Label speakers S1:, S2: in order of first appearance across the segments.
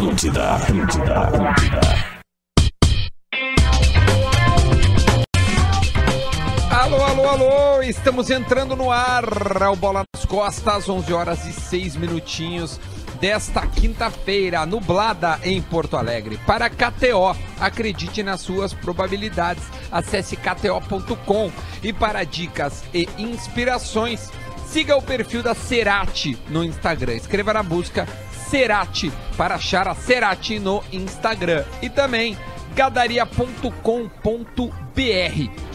S1: Atlântida, Atlântida, Atlântida.
S2: Alô, alô, alô, estamos entrando no ar. É o Bola nas Costas, 11 horas e 6 minutinhos desta quinta-feira, nublada em Porto Alegre. Para KTO, acredite nas suas probabilidades. Acesse kto.com e para dicas e inspirações, siga o perfil da Cerati no Instagram. Escreva na busca Cerati para achar a Cerati no Instagram. E também gadaria.com.br.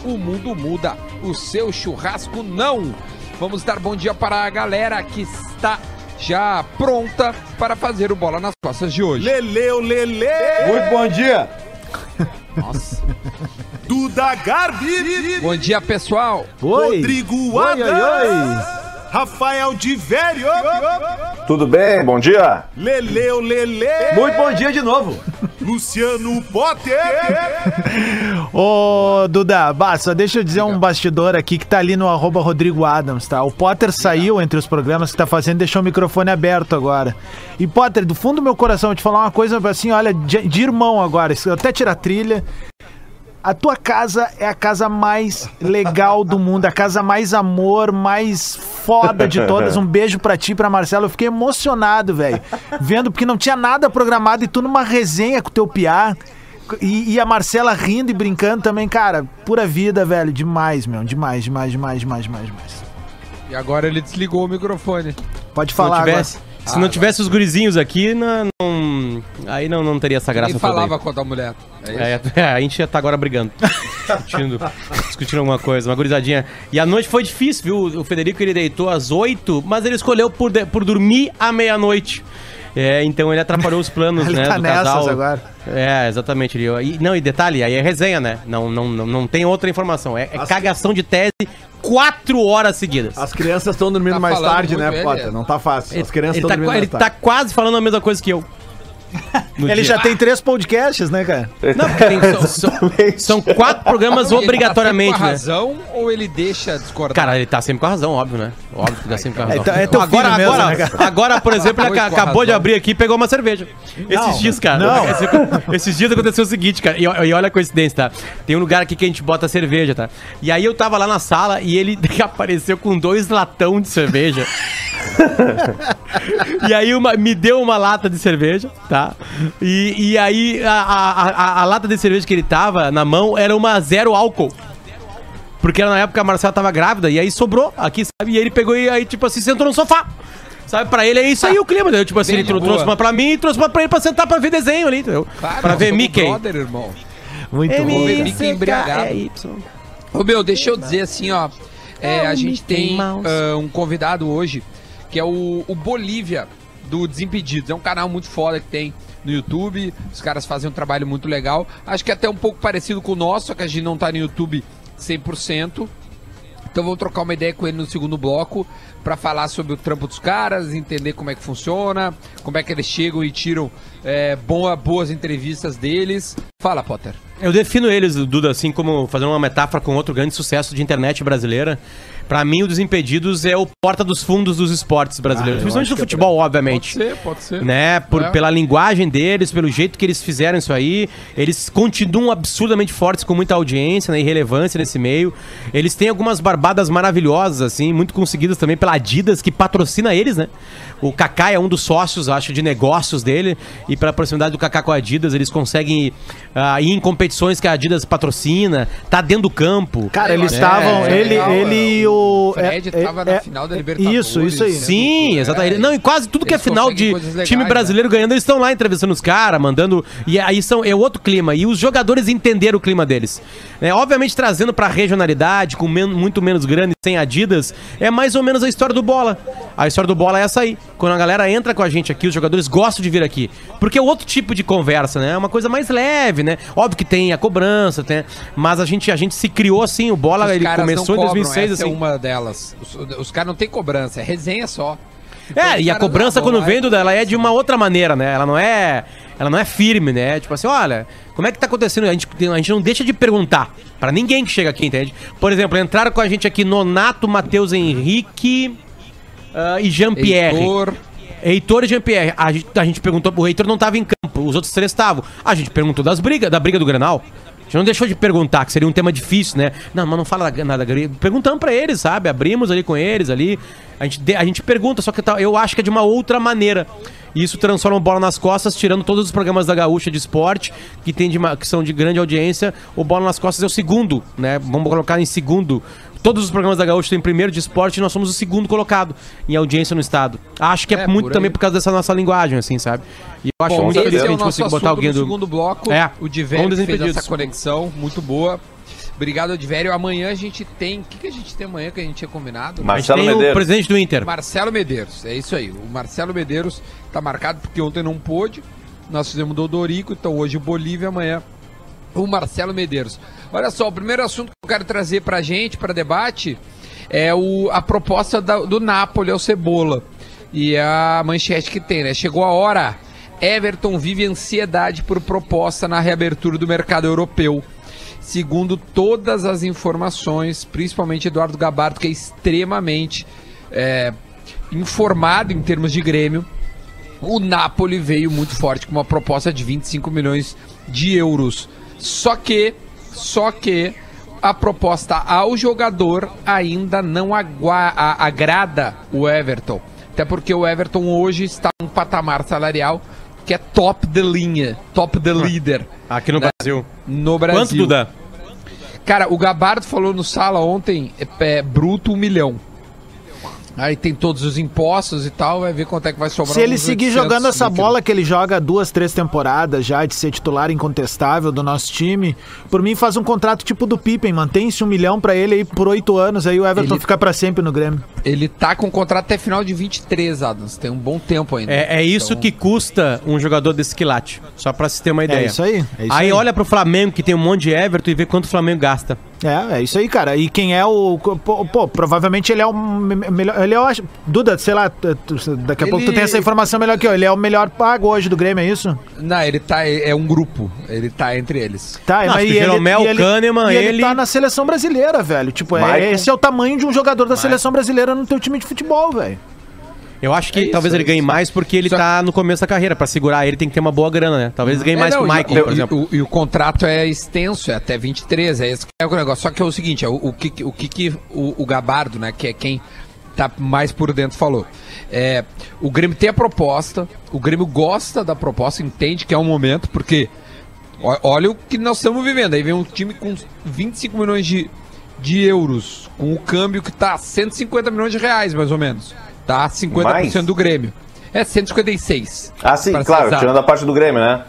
S2: O mundo muda, o seu churrasco não. Vamos dar bom dia para a galera que está já pronta para fazer o bola nas costas de hoje.
S3: Leleu, Lele!
S4: Muito bom dia.
S2: Nossa.
S3: Duda Garbi!
S2: Bom dia, pessoal.
S4: Oi.
S3: Rodrigo
S4: Oi, oi,
S3: Adams! Rafael de Vério!
S5: Tudo bem? Bom dia.
S3: Leleu, Lele!
S4: Muito bom dia de novo.
S3: Luciano Potter!
S6: Ô, Duda, bah, só deixa eu dizer um bastidor aqui que tá ali no arroba Rodrigo Adams, tá? O Potter saiu entre os programas que tá fazendo, deixou o microfone aberto agora. E Potter, do fundo do meu coração, eu vou te falar uma coisa assim, olha, de, de irmão agora, até tirar a trilha. A tua casa é a casa mais legal do mundo, a casa mais amor, mais foda de todas. Um beijo pra ti, pra Marcelo. Eu fiquei emocionado, velho. Vendo, porque não tinha nada programado e tu numa resenha com o teu piá. E, e a Marcela rindo e brincando também, cara. Pura vida, velho. Demais, meu. Demais, demais, demais, demais, demais, demais.
S2: E agora ele desligou o microfone.
S6: Pode
S7: Se não
S6: falar
S7: tivesse,
S2: agora.
S7: se não tivesse os gurizinhos aqui, não, não- aí não, não teria essa graça
S2: Ele falava com a mulher. É isso?
S7: É, é, a gente já tá agora brigando. discutindo, discutindo alguma coisa, uma gurizadinha. E a noite foi difícil, viu? O Federico ele deitou às 8, mas ele escolheu por, de- por dormir à meia-noite. É, então ele atrapalhou os planos,
S6: Ele
S7: né,
S6: tá
S7: do
S6: nessas
S7: casal.
S6: agora.
S7: É, exatamente. Ele, e, não, e detalhe, aí é resenha, né? Não, não, não, não tem outra informação. É, é cagação de tese quatro horas seguidas.
S4: As crianças estão dormindo
S2: Tá
S4: mais tarde, né,
S2: ele.
S4: Potter? Não tá fácil. As crianças
S7: ele
S4: estão
S7: tá,
S4: dormindo
S7: qua- ele
S4: mais
S7: tá
S4: tarde.
S7: quase falando a mesma coisa que eu. No
S6: Ele
S7: dia.
S6: já tem três podcasts, né, cara?
S7: Não, porque tem- são, são- são quatro programas
S2: Ele tá
S7: obrigatoriamente,
S2: sempre com a
S7: né?
S2: razão ou ele deixa discordar?
S7: Cara, ele tá sempre com a razão, óbvio, né? Óbvio que tá sempre com a razão.
S6: É, é teu
S7: agora,
S6: filho mesmo,
S7: agora,
S6: né,
S7: agora, por exemplo, ele acabou de abrir aqui e pegou uma cerveja. Esses dias, cara.
S6: não.
S7: Esse- esses dias aconteceu o seguinte, cara. E, e olha a coincidência, tá? Tem um lugar aqui que a gente bota cerveja, tá? E aí eu tava lá na sala e ele apareceu com dois latão de cerveja. e aí uma- me deu uma lata de cerveja, tá? E, e aí a, a, a- a lata de cerveja que ele tava na mão era uma zero álcool. Porque na época a Marcela tava grávida e aí sobrou aqui, sabe? E ele pegou e aí, tipo assim, sentou no sofá. Sabe, pra ele é isso aí o clima, entendeu? Tipo assim,
S2: Bem
S7: ele
S2: boa.
S7: trouxe uma pra mim e trouxe uma pra ele pra sentar pra ver desenho ali, entendeu?
S2: Claro,
S7: pra ver Mickey.
S2: brother, irmão.
S6: Muito bom.
S2: ver Mickey embriagado. Ô meu, deixa eu dizer assim, ó. é, a gente tem ah, um convidado hoje, que é o, o Bolívia, do Desimpedidos. É um canal muito foda que tem no YouTube. Os caras fazem um trabalho muito legal. Acho que é até um pouco parecido com o nosso, só que a gente não tá no YouTube 100%. Então vou trocar uma ideia com ele no segundo bloco pra falar sobre o trampo dos caras, entender como é que funciona, como é que eles chegam e tiram é, boa, boas entrevistas deles. Fala, Potter.
S7: Eu defino eles, Duda, assim como fazendo uma metáfora com outro grande sucesso de internet brasileira. Pra mim, o Desimpedidos é o porta dos fundos dos esportes brasileiros. Principalmente do futebol, obviamente.
S2: Pode ser, pode ser.
S7: né? Por,
S2: É.
S7: Pela linguagem deles, pelo jeito que eles fizeram isso aí. Eles continuam absurdamente fortes, com muita audiência né, e relevância nesse meio. Eles têm algumas barbadas maravilhosas, assim, muito conseguidas também pela Adidas, que patrocina eles, né? O Kaká é um dos sócios, acho, de negócios dele. E pela proximidade do Kaká com a Adidas, eles conseguem ah, ir em competições que a Adidas patrocina, tá dentro do campo.
S6: Cara, eles
S2: É,
S6: estavam.
S2: é
S6: ele,
S2: legal,
S6: ele e o.
S2: O Fred
S6: é-
S2: tava
S6: é-
S2: na final da Libertadores.
S6: Isso, isso aí.
S7: Sim,
S2: É,
S7: exatamente. Não, e quase tudo que é final de
S2: legais,
S7: time
S2: né?
S7: brasileiro ganhando, eles estão lá entrevistando os caras, mandando. E aí são, é outro clima. E os jogadores entenderam o clima deles. É, obviamente, trazendo pra regionalidade, com men- muito menos grana e sem Adidas, é mais ou menos a história do bola. A história do bola é essa aí. Quando a galera entra com a gente aqui, os jogadores gostam de vir aqui. Porque é outro tipo de conversa, né? É uma coisa mais leve, né? Óbvio que tem a cobrança, tem, mas a gente, a gente se criou assim, o bola
S2: Os
S7: ele começou em
S2: não cobram,
S7: 2006
S2: essa
S7: assim.
S2: é uma delas. Os, os caras não tem cobrança, é resenha só. Então,
S7: É, e a cobrança quando vem,
S2: e-
S7: Duda, ela é de uma outra maneira, né? Ela não é, ela não é firme, né? Tipo assim, olha, como é que tá acontecendo? A gente, a gente não deixa de perguntar pra ninguém que chega aqui, entende? Por exemplo, entraram com a gente aqui Nonato, Matheus Henrique ah, e Jean-Pierre.
S2: Heitor,
S7: Heitor e Jean-Pierre. A gente, a gente perguntou, o Heitor não tava em campo, os outros três estavam. A gente perguntou das brigas, da briga do Grenal. A gente não deixou de perguntar, que seria um tema difícil, né? Não, mas não fala nada. Perguntamos pra eles, sabe? Abrimos ali com eles ali. A gente, de- a gente pergunta, só que tá- eu acho que é de uma outra maneira. E isso transforma o bola nas costas, tirando todos os programas da Gaúcha de esporte, que, tem de que são de grande audiência. O bola nas costas é o segundo, né? Vamos colocar em segundo. Todos os programas da Gaúcha têm primeiro de esporte e nós somos o segundo colocado em audiência no estado. Acho que é,
S2: É,
S7: muito
S2: por
S7: também por causa dessa nossa linguagem, assim, sabe? E eu acho
S2: Bom,
S7: muito feliz
S2: é
S7: que a
S2: o
S7: gente consiga botar alguém
S2: do
S7: do.
S2: segundo bloco.
S7: É,
S2: O que fez essa conexão muito boa. Obrigado, Divério. Amanhã a gente tem... O que, que a gente tem amanhã que a gente tinha combinado?
S7: A gente
S5: Marcelo
S7: tem o
S5: Medeiros.
S7: presidente do Inter.
S2: Marcelo Medeiros, é isso aí. O Marcelo Medeiros tá marcado porque ontem não pôde. Nós fizemos do Dorico, então hoje o Bolívia, amanhã o Marcelo Medeiros. Olha só, o primeiro assunto que eu quero trazer pra gente, para debate, é o, a proposta da- do Napoli ao Cebola. E a manchete que tem, né? Chegou a hora. Everton vive ansiedade por proposta na reabertura do mercado europeu. Segundo todas as informações, principalmente Eduardo Gabardo, que é extremamente é, informado em termos de Grêmio, o Napoli veio muito forte com uma proposta de 25 milhões de euros. Só que, só que a proposta ao jogador ainda não agrada o Everton. Até porque o Everton hoje está num patamar salarial que é top de linha, top de líder
S7: Aqui no
S2: né,
S7: Brasil.
S2: no Brasil.
S7: Quanto, Duda?
S2: Cara, o Gabardo falou no sala ontem, é, é bruto um milhão. Aí tem todos os impostos e tal, vai ver quanto é que vai sobrar.
S6: Se ele seguir
S2: 800
S6: jogando essa
S2: líquido.
S6: bola que ele joga duas, três temporadas já de ser titular incontestável do nosso time, por mim faz um contrato tipo do Pippen, mantém-se um milhão pra ele aí por oito anos, aí o Everton
S2: Ele-
S6: fica pra sempre no Grêmio.
S2: Ele tá com contrato até final de 23, Adams. Tem um bom tempo ainda.
S7: É, é isso
S2: Então,
S7: que custa um jogador desse quilate. Só pra se ter uma ideia.
S6: É isso aí, é isso
S7: aí,
S6: aí.
S7: olha pro Flamengo, que tem um monte de Everton, e vê quanto o Flamengo gasta.
S6: É, é isso aí, cara. E quem é o. Pô, pô, provavelmente ele é o me- melhor. Ele é o. Duda, sei lá, daqui a pouco tu
S2: Ele-
S6: tem essa informação melhor que eu. Ele é o melhor pago hoje do Grêmio, é isso?
S2: Não, ele tá. É um grupo. Ele tá entre eles.
S6: Tá,
S7: Não, acho que
S6: e
S7: Jeromel,
S6: e
S7: Kahneman,
S6: e ele,
S7: ele-
S6: tá na seleção brasileira, velho. Tipo, é,
S5: Michael.
S6: esse é o tamanho de um jogador da seleção brasileira no teu time de futebol, velho.
S7: Eu acho que
S2: É isso,
S7: talvez
S2: é
S7: ele ganhe
S2: isso.
S7: mais porque ele
S2: Só-
S7: tá no começo da carreira. Pra segurar ele tem que ter uma boa grana, né? Talvez ele ganhe mais
S2: É,
S7: que o
S2: não,
S7: Michael,
S2: e,
S7: por exemplo.
S2: E, o, o contrato é extenso, é até 23, é esse que é o negócio. Só que é o seguinte, é o, o que, o, que o, o Gabardo, né, que é quem tá mais por dentro, falou. É, o Grêmio tem a proposta, o Grêmio gosta da proposta, entende que é um momento, porque olha o que nós estamos vivendo. Aí vem um time com 25 milhões de, de euros, com o câmbio que tá 150 milhões de reais, mais ou menos. Tá? 50%
S5: Mais?
S2: do Grêmio. É 156.
S5: Ah, sim, claro, tirando a parte do Grêmio, né?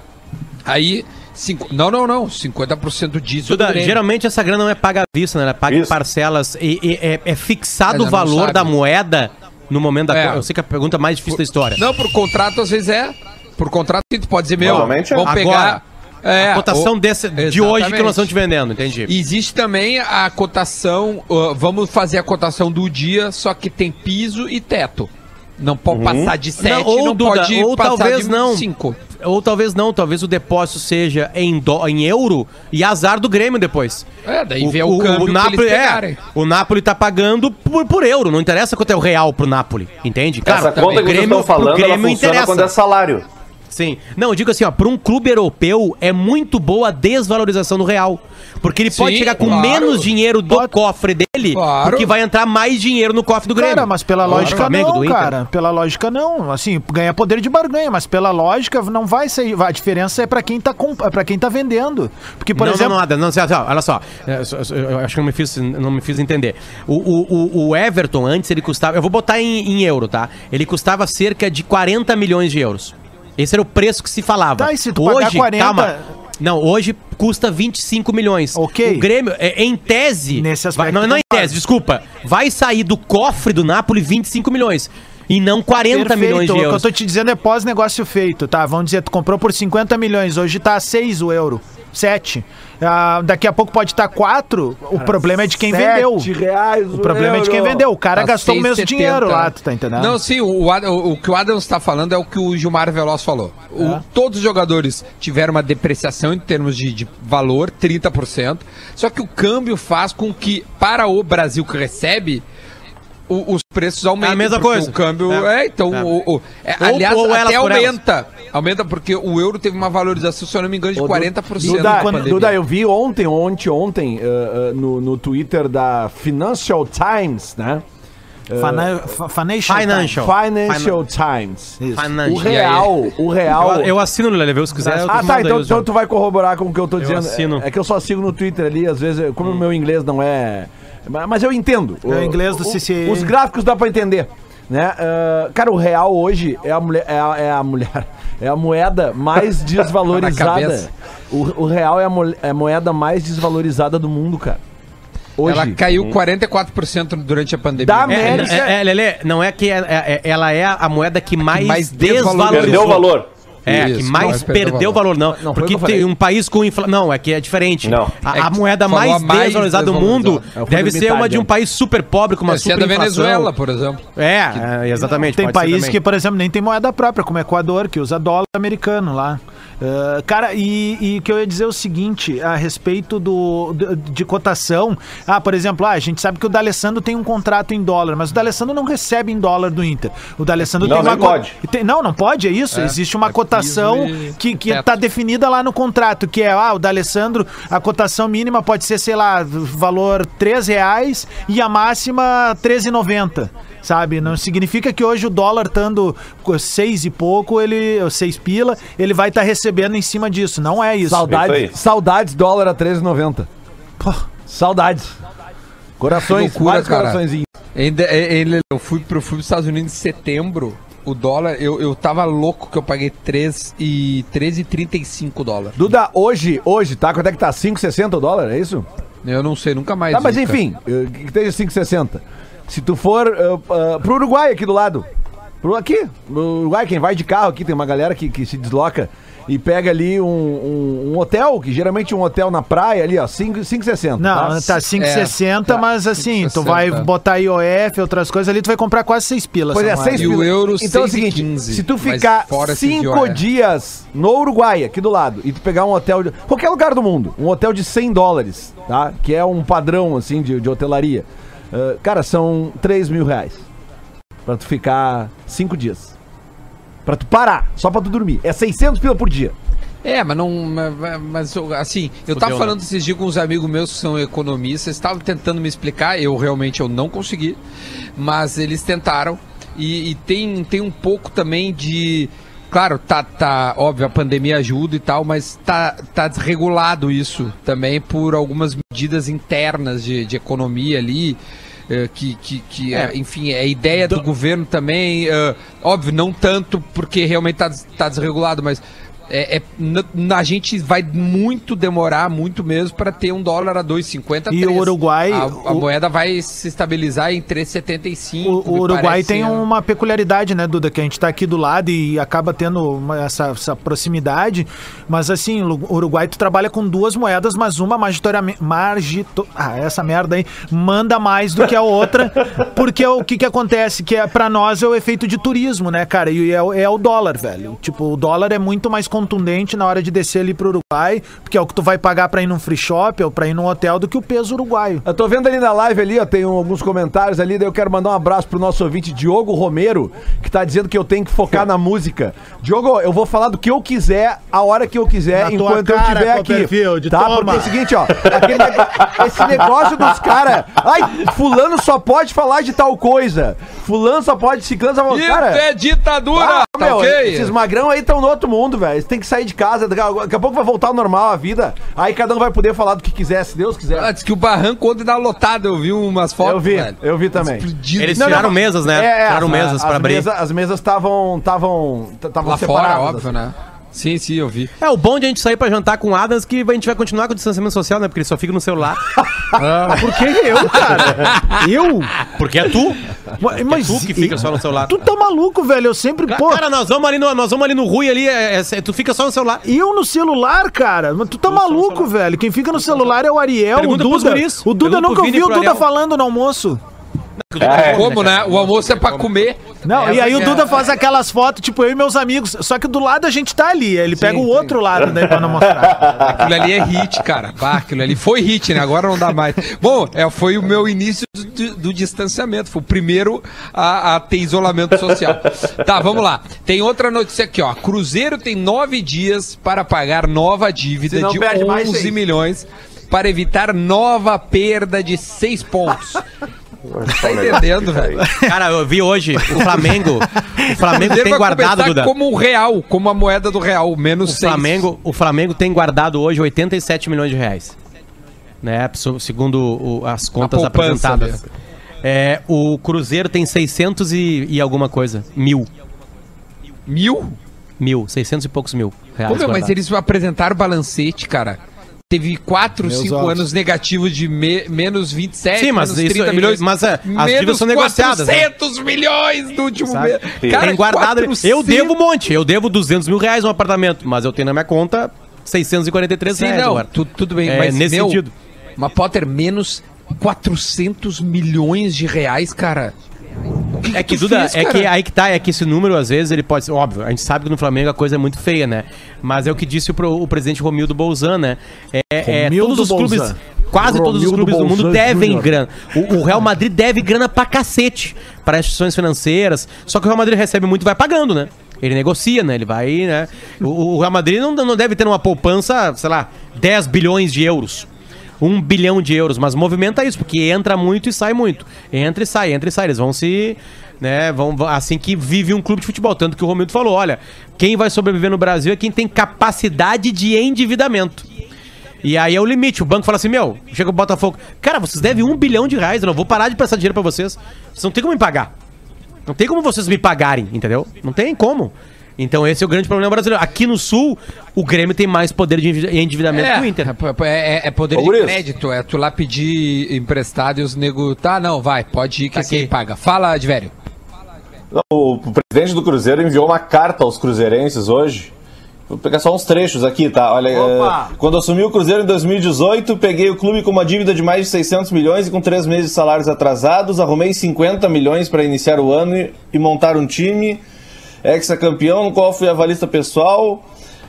S2: Aí, cinco, não, não, não, 50% disso
S7: Duda, geralmente essa grana não é paga à vista, né? Ela é paga em
S5: Isso.
S7: parcelas. E, e é, é fixado
S2: Ela
S7: o valor da moeda no momento da.
S2: É.
S7: Eu sei que é a pergunta mais difícil da história.
S2: Não, por contrato às vezes é. Por contrato tu pode dizer, meu,
S5: Normalmente é.
S2: vamos
S7: Agora,
S2: pegar... É,
S7: a cotação
S2: o-
S7: desse, de hoje que nós estamos te vendendo, entendi.
S2: E Existe também a cotação, uh, vamos fazer a cotação do dia, só que tem piso e teto. Não pode passar de 7,
S7: Não,
S2: não,
S7: ou, Duda,
S2: pode
S7: ou
S2: passar
S7: talvez
S2: de
S7: não.
S2: 5.
S7: Ou talvez não, talvez o depósito seja em, dó, em euro e azar do Grêmio depois.
S2: É, daí vê o, câmbio que
S7: Napoli,
S2: eles
S7: é, o Napoli tá pagando por, por euro, não interessa quanto é o real pro Napoli, entende?
S5: Essa
S2: também.
S5: conta que vocês estão falando, ela funciona quando é salário.
S7: Sim. Não, eu digo assim, ó, para um clube europeu é muito boa a desvalorização do real. Porque ele pode
S2: Sim,
S7: chegar com
S2: claro.
S7: menos dinheiro do cofre dele,
S2: Claro.
S7: porque vai entrar mais dinheiro no cofre do Grêmio.
S6: Cara, mas pela
S7: do
S6: lógica
S7: Flamengo,
S6: não,
S7: do Inter.
S6: cara. Pela lógica não. Assim, ganha poder de barganha, mas pela lógica não vai sair. A diferença é pra quem tá comp... é para quem tá vendendo. Porque, por
S7: não,
S6: exemplo,
S7: não, não, Adam, não, assim, ó, olha só, é, eu acho que não me fiz, não me fiz entender. O, o, o- o Everton, antes ele custava, eu vou botar em, em euro, tá? Ele custava cerca de 40 milhões de euros. Esse era o preço que se falava.
S6: Tá, e se tu pagar 40?
S7: Não, hoje custa 25 milhões.
S6: Ok.
S7: O Grêmio, é, em tese.
S6: Nesse aspecto
S7: vai- não, não em
S6: concordo.
S7: tese, desculpa. Vai sair do cofre do Napoli 25 milhões. E não 40
S6: Perfeito,
S7: milhões de
S6: O que eu
S7: euros.
S6: tô te dizendo é pós-negócio feito, tá? Vamos dizer, tu comprou por 50 milhões, hoje tá 6 o euro. 7. Ah, daqui a pouco pode estar 4. O problema é de quem vendeu.
S4: reais
S6: O problema é de quem vendeu. O cara
S2: Tá
S6: gastou o mesmo
S2: 6,70.
S6: dinheiro lá, tu tá entendendo?
S2: Não, sim, o, o, o que o Adams está falando é o que o Gilmar Veloz falou. O-
S6: É.
S2: todos os jogadores tiveram uma depreciação em termos de, de valor, 30%. Só que o câmbio faz com que, para o Brasil que recebe, o- os preços aumentem.
S7: É a mesma coisa.
S2: O câmbio.
S7: É.
S2: É, então.
S7: É.
S2: O, o- é,
S7: Ou-
S2: aliás,
S7: ou
S2: até
S7: por elas.
S2: aumenta. Aumenta porque o euro teve uma valorização, se eu não me engano, de
S4: Ô, Du-
S2: 40%
S4: Duda, eu vi ontem, ontem, ontem, uh, uh, no, no Twitter da Financial Times, né?
S6: Fana- fa- Financial.
S7: Financial.
S4: Financial Times.
S6: Isso.
S4: O
S7: Financial.
S4: real, o real.
S7: Eu, eu assino, Lelê, se quiser.
S4: Ah, tá, então, então tu vai corroborar com o que eu tô dizendo.
S7: assino.
S4: É, é que eu só sigo no Twitter ali, às vezes, como o meu inglês não é. Mas eu entendo.
S6: É o inglês do
S4: O-
S6: CCA.
S4: Os gráficos dá pra entender. Né? Ah, cara, o real hoje é a mulher. É a, é a mulher. É a moeda mais desvalorizada. o, o real é a, mo- é a moeda mais desvalorizada do mundo, cara. Hoje.
S2: Ela caiu 44% durante a pandemia.
S4: Da
S7: É,
S4: América.
S7: é, é, Lelê, não é que é- é- é- ela é a moeda que mais,
S2: mais
S7: desvalorizou.
S5: Perdeu o valor.
S7: É,
S2: Isso,
S7: que mais
S2: perdeu
S7: perdeu o valor, não.
S4: Não, o
S7: Porque tem um país com inflação. Não, é que é diferente.
S5: Não.
S7: A,
S2: É
S7: a moeda mais,
S2: a mais
S7: desvalorizada do mundo
S4: É o fundo
S7: deve ser uma de um
S4: né?
S7: país super pobre, com uma
S2: Deve ser
S7: super
S2: da Venezuela, por exemplo.
S7: É, é, exatamente.
S6: Tem países que, por exemplo, nem tem moeda própria, como Equador, que usa dólar americano lá. Ah, cara, e, e que eu ia dizer o seguinte a respeito do, de, de cotação. Ah, por exemplo, ah, a gente sabe que o D'Alessandro tem um contrato em dólar, mas o D'Alessandro não recebe em dólar do Inter. O D'Alessandro
S5: Não,
S6: tem uma
S5: pode.
S6: tem- não, não pode, é isso. Existe uma
S2: é
S6: cotação
S2: e
S6: que, que
S2: teto.
S6: tá definida lá no contrato, que é, ah, o D'Alessandro, a cotação mínima pode ser, sei lá, valor 3 reais e a máxima 13,90. Sabe? Não significa que hoje o dólar estando seis e pouco, ele, seis pila, ele vai estar recebendo em cima disso. Não é isso.
S5: Isso
S4: Saudades,
S5: aí.
S4: saudades dólar a 13,90.
S6: Pô,
S4: Saudades. Corações,
S2: Que loucura,
S4: coraçõezinhos.
S2: Ainda, é- é- eu fui pro fui pros Estados Unidos em setembro. O dólar, eu, eu tava louco que eu paguei 3 e 13,35 dólares.
S4: Duda, hoje, hoje, tá? Quanto é que tá? 5,60 o dólar, é isso?
S2: Eu não sei, nunca mais.
S4: Tá, mas
S2: vi,
S4: enfim, eh, que esteja 5,60. Se tu for uh, uh, pro Uruguai aqui do lado. Pro aqui, no Uruguai, quem vai de carro aqui, tem uma galera que, que se desloca e pega ali um, um, um hotel, que geralmente um hotel na praia ali, ó, 5 5,60.
S6: não, tá 5,60,
S2: tá,
S6: mas assim, tu
S2: 5,60.
S6: vai botar IOF, outras coisas ali, tu vai comprar quase 6 pilas.
S4: Pois é,
S6: essa
S4: seis
S6: moeda.
S2: E o
S4: pila.
S2: euro,
S4: Então é o
S2: 6,15,
S4: seguinte, se tu ficar
S2: fora esses
S4: cinco
S2: IOF.
S4: dias no Uruguai, aqui do lado, e tu pegar um hotel de qualquer lugar do mundo, um hotel de 100 dólares, tá? Que é um padrão, assim, de, de hotelaria. Ah, cara, são 3 mil reais. Pra tu ficar cinco dias. Pra tu parar, só pra tu dormir. É 600 pila por dia.
S2: É, mas não. Mas, assim, eu tava
S7: Fudeu,
S2: falando esses dias com uns amigos meus que são economistas, estavam tentando me explicar, eu realmente eu não consegui, mas eles tentaram. E, e tem, tem um pouco também de. Claro, tá, tá, óbvio, a pandemia ajuda e tal, mas tá, tá desregulado isso também por algumas medidas internas de, de economia ali. eh, Que, que, que é, enfim, é a ideia do governo também. eh, óbvio, não tanto porque realmente tá, tá desregulado, mas é, é- a gente vai muito demorar, muito mesmo, para ter um dólar a 2,50.
S6: E o. Uruguai-
S2: A, a
S6: o-
S2: moeda vai se estabilizar em 3,75.
S6: O, o Uruguai tem
S2: né?
S6: uma peculiaridade, né, Duda? Que a gente tá aqui do lado e acaba tendo uma- essa, essa proximidade. Mas assim, o Uruguai tu trabalha com duas moedas, mas uma majoritariamente. Margito, ah, essa merda aí manda mais do que a outra. porque o que que acontece? Que é, pra nós é o efeito de turismo, né, cara? E é, o- é o dólar, velho. Tipo, o dólar é muito mais contundente na hora de descer ali pro Uruguai, porque é o que tu vai pagar pra ir num free shop ou pra ir num hotel do que o peso uruguaio.
S4: Eu tô vendo ali na live ali, ó, tem um- alguns comentários ali, daí eu quero mandar um abraço pro nosso ouvinte Diogo Romero, que tá dizendo que eu tenho que focar na música. Diogo, eu vou falar do que eu quiser, a hora que eu quiser,
S6: Na
S4: enquanto eu
S6: cara,
S4: estiver aqui.
S6: Copperfield,
S4: tá?
S6: toma.
S4: Porque é o seguinte, ó, esse negócio dos caras, ai, fulano só pode falar de tal coisa, fulano só pode, ciclano só pode,
S2: Isso
S4: cara...
S2: é ditadura!
S4: Ah,
S2: tá
S4: meu,
S2: ok?
S4: esses magrão aí estão no outro mundo, velho. Eles têm que sair de casa. Daqui a, pouco vai voltar ao normal a vida. Aí cada um vai poder falar do que quiser, se Deus quiser.
S2: Ah, diz que o barranco ontem dá lotado, eu vi umas fotos.
S4: eu vi,
S2: velho.
S4: eu vi também.
S2: Explodido.
S7: Eles
S4: Não,
S7: tiraram
S4: não.
S7: mesas, né? tiraram
S4: as-
S7: mesas pra
S4: as
S7: abrir.
S4: mesa- as mesas estavam estavam estavam
S2: Lá fora,
S4: separadas.
S2: óbvio, né? Sim, sim, eu vi.
S7: É o bom de a gente sair pra jantar com o Adams que a gente vai continuar com o distanciamento social, né? Porque ele só fica no celular.
S6: Por que eu, cara? eu?
S7: Porque é tu.
S6: Mas
S7: tu que fica só no celular.
S6: Tu tá maluco, velho? Eu sempre, pô.
S7: Cara, nós vamos ali no, nós vamos ali no Rui ali, é- é- é- tu fica só no celular.
S6: Eu no celular, cara? Mas tu tá maluco, velho? Quem fica no celular é o Ariel,
S7: Pergunta
S6: o Duda. O Duda
S7: Pergunta
S6: nunca ouviu o Duda
S7: Ariel.
S6: falando no almoço.
S7: Que o Duda
S5: É.
S2: Como, né? O almoço é pra comer.
S6: Não, e aí o
S2: que é-
S6: Duda faz aquelas fotos, tipo, eu e meus amigos. Só que do lado a gente tá ali. Ele pega o
S2: sim.
S6: outro lado daí pra não mostrar.
S2: Aquilo ali é hit, cara. Bah, aquilo ali foi hit, né? Agora não dá mais. Bom, é, foi o meu início do, do distanciamento. Foi o primeiro a, a ter isolamento social. Tá, vamos lá. Tem outra notícia aqui, ó. Cruzeiro tem nove dias para pagar nova dívida de
S4: perde mais
S2: 11
S4: seis.
S2: milhões para evitar nova perda de seis pontos. Tá entendendo, velho?
S7: Cara, eu vi hoje o Flamengo. O Flamengo tem guardado, Duda.
S2: como o real, como a moeda do real, menos
S7: O. Flamengo, o Flamengo tem guardado hoje 87 milhões de reais. Né? se- Segundo o- as contas
S2: poupança
S7: apresentadas.
S2: mesmo.
S7: É, o Cruzeiro tem 600 e, e alguma coisa. Mil.
S2: Mil?
S7: Mil. 600 e poucos mil reais.
S2: Pô, meu, mas eles apresentaram o balancete, cara. Teve 4,
S6: Meus
S2: 5
S6: ovos.
S2: anos negativos de me- menos 27,
S7: Sim, mas
S2: menos
S7: isso-
S2: 30 milhões.
S7: mas, é, as dívidas são negociadas, né?
S2: 400 milhões do último
S7: Sabe?
S2: mês.
S7: tem guardado.
S2: 400
S7: Eu devo um monte. Eu devo 200 mil reais no apartamento, mas eu tenho na minha conta 643
S2: Sim,
S7: reais.
S2: não, tu- tudo bem,
S7: É,
S2: mas
S7: nesse
S2: meu,
S7: sentido.
S2: Mas Potter, menos 400 milhões de reais, cara.
S7: É que, Duda,
S2: fez,
S7: é que aí que tá, é que esse número, às vezes, ele pode ser. Óbvio, a gente sabe que no Flamengo a coisa é muito feia, né? Mas é o que disse o, pro- o presidente Romildo Bolzan, né? É, é,
S6: Romildo
S7: todos os clubes.
S6: Bolzan.
S7: Quase todos os
S4: Romildo
S7: clubes do mundo
S4: Bolzan
S7: devem
S4: Júnior.
S7: grana. O, o Real Madrid deve grana pra cacete para instituições financeiras. Só que o Real Madrid recebe muito e vai pagando, né? Ele negocia, né? Ele vai, né? O, o Real Madrid não, não deve ter uma poupança, sei lá, 10 bilhões de euros. Um bilhão de euros, mas movimenta isso, porque entra muito e sai muito. Entra e sai, entra e sai. Eles vão se. Né, vão, assim que vive um clube de futebol. Tanto que o Romildo falou: olha, quem vai sobreviver no Brasil é quem tem capacidade de endividamento. E aí é o limite. O banco fala assim: meu, chega o Botafogo. Cara, vocês devem um bilhão de reais, eu não vou parar de prestar dinheiro pra vocês. Vocês não tem como me pagar. Não tem como vocês me pagarem, entendeu? Não tem como. Então esse é o grande problema brasileiro. Aqui no Sul, o Grêmio tem mais poder de endivi- endividamento que o Inter.
S2: É, é- é poder
S5: Ô,
S2: de crédito, é tu lá pedir emprestado e os nego. Tá, não, vai, pode ir que
S7: Tá
S2: quem paga. Fala, Advério.
S5: O, o presidente do Cruzeiro enviou uma carta aos cruzeirenses hoje. Vou pegar só uns trechos aqui, tá? Olha,
S4: Opa!
S5: eh, quando assumi o Cruzeiro em 2018, peguei o clube com uma dívida de mais de 600 milhões e com três meses de salários atrasados, arrumei 50 milhões para iniciar o ano e, e montar um time ex-campeão, no qual fui avalista pessoal.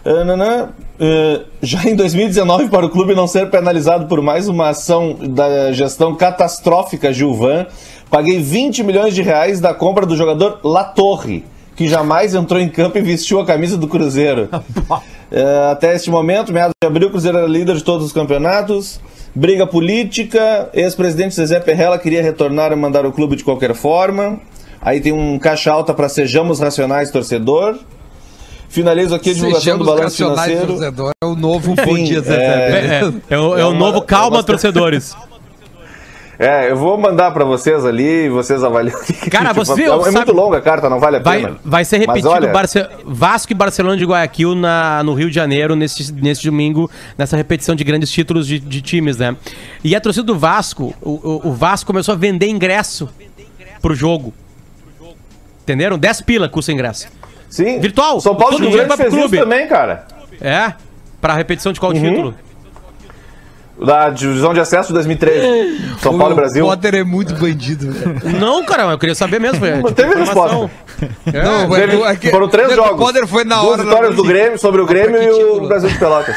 S5: Ah. Eh, já em 2019, para o clube não ser penalizado por mais uma ação da gestão catastrófica Gilvan, paguei 20 milhões de reais da compra do jogador Latorre, que jamais entrou em campo e vestiu a camisa do Cruzeiro. Eh, até este momento, meados de abril, o Cruzeiro era líder de todos os campeonatos. Briga política, ex-presidente Zezé Perrella queria retornar e mandar o clube de qualquer forma. Aí tem um caixa alta para Sejamos Racionais Torcedor. Finalizo aqui a divulgação do balanço financeiro.
S2: torcedor, é o novo
S5: Enfim,
S2: Bom Dia Zezé.
S5: é-
S2: beleza?
S7: É, o, é
S5: É
S7: o
S5: uma-
S7: novo
S5: é
S7: Calma,
S5: uma-
S7: torcedores.
S5: É, eu vou mandar pra vocês ali e vocês avaliam. o que que-
S7: Cara, você viu,
S5: é, é
S7: sabe-
S5: muito longa a carta, não vale a
S7: Vai,
S5: pena.
S7: vai ser repetido
S5: olha,
S7: Barce- Vasco e Barcelona de Guayaquil na, no Rio de Janeiro nesse, nesse domingo, nessa repetição de grandes títulos de, de times, né? E a torcida do Vasco, o, o- o Vasco começou a vender ingresso pro jogo. Entenderam? 10 pila custa o ingresso.
S5: Sim.
S7: Virtual.
S5: São Paulo
S7: Todo
S5: de Grande fez isso
S7: clube.
S5: também, cara.
S7: É? Pra repetição de qual
S5: Uhum.
S7: título?
S5: Da divisão de acesso de 2013. São Paulo e Brasil.
S2: O Potter é muito bandido, velho.
S7: Não, cara, eu queria saber mesmo. foi,
S5: Não teve resposta.
S2: Não,
S5: Teve-
S2: é- é-
S5: foram três
S2: o
S5: jogos.
S2: Potter foi na
S5: Duas
S2: hora.
S5: vitórias do Grêmio, sobre o Grêmio e o? Brasil de Pelotas.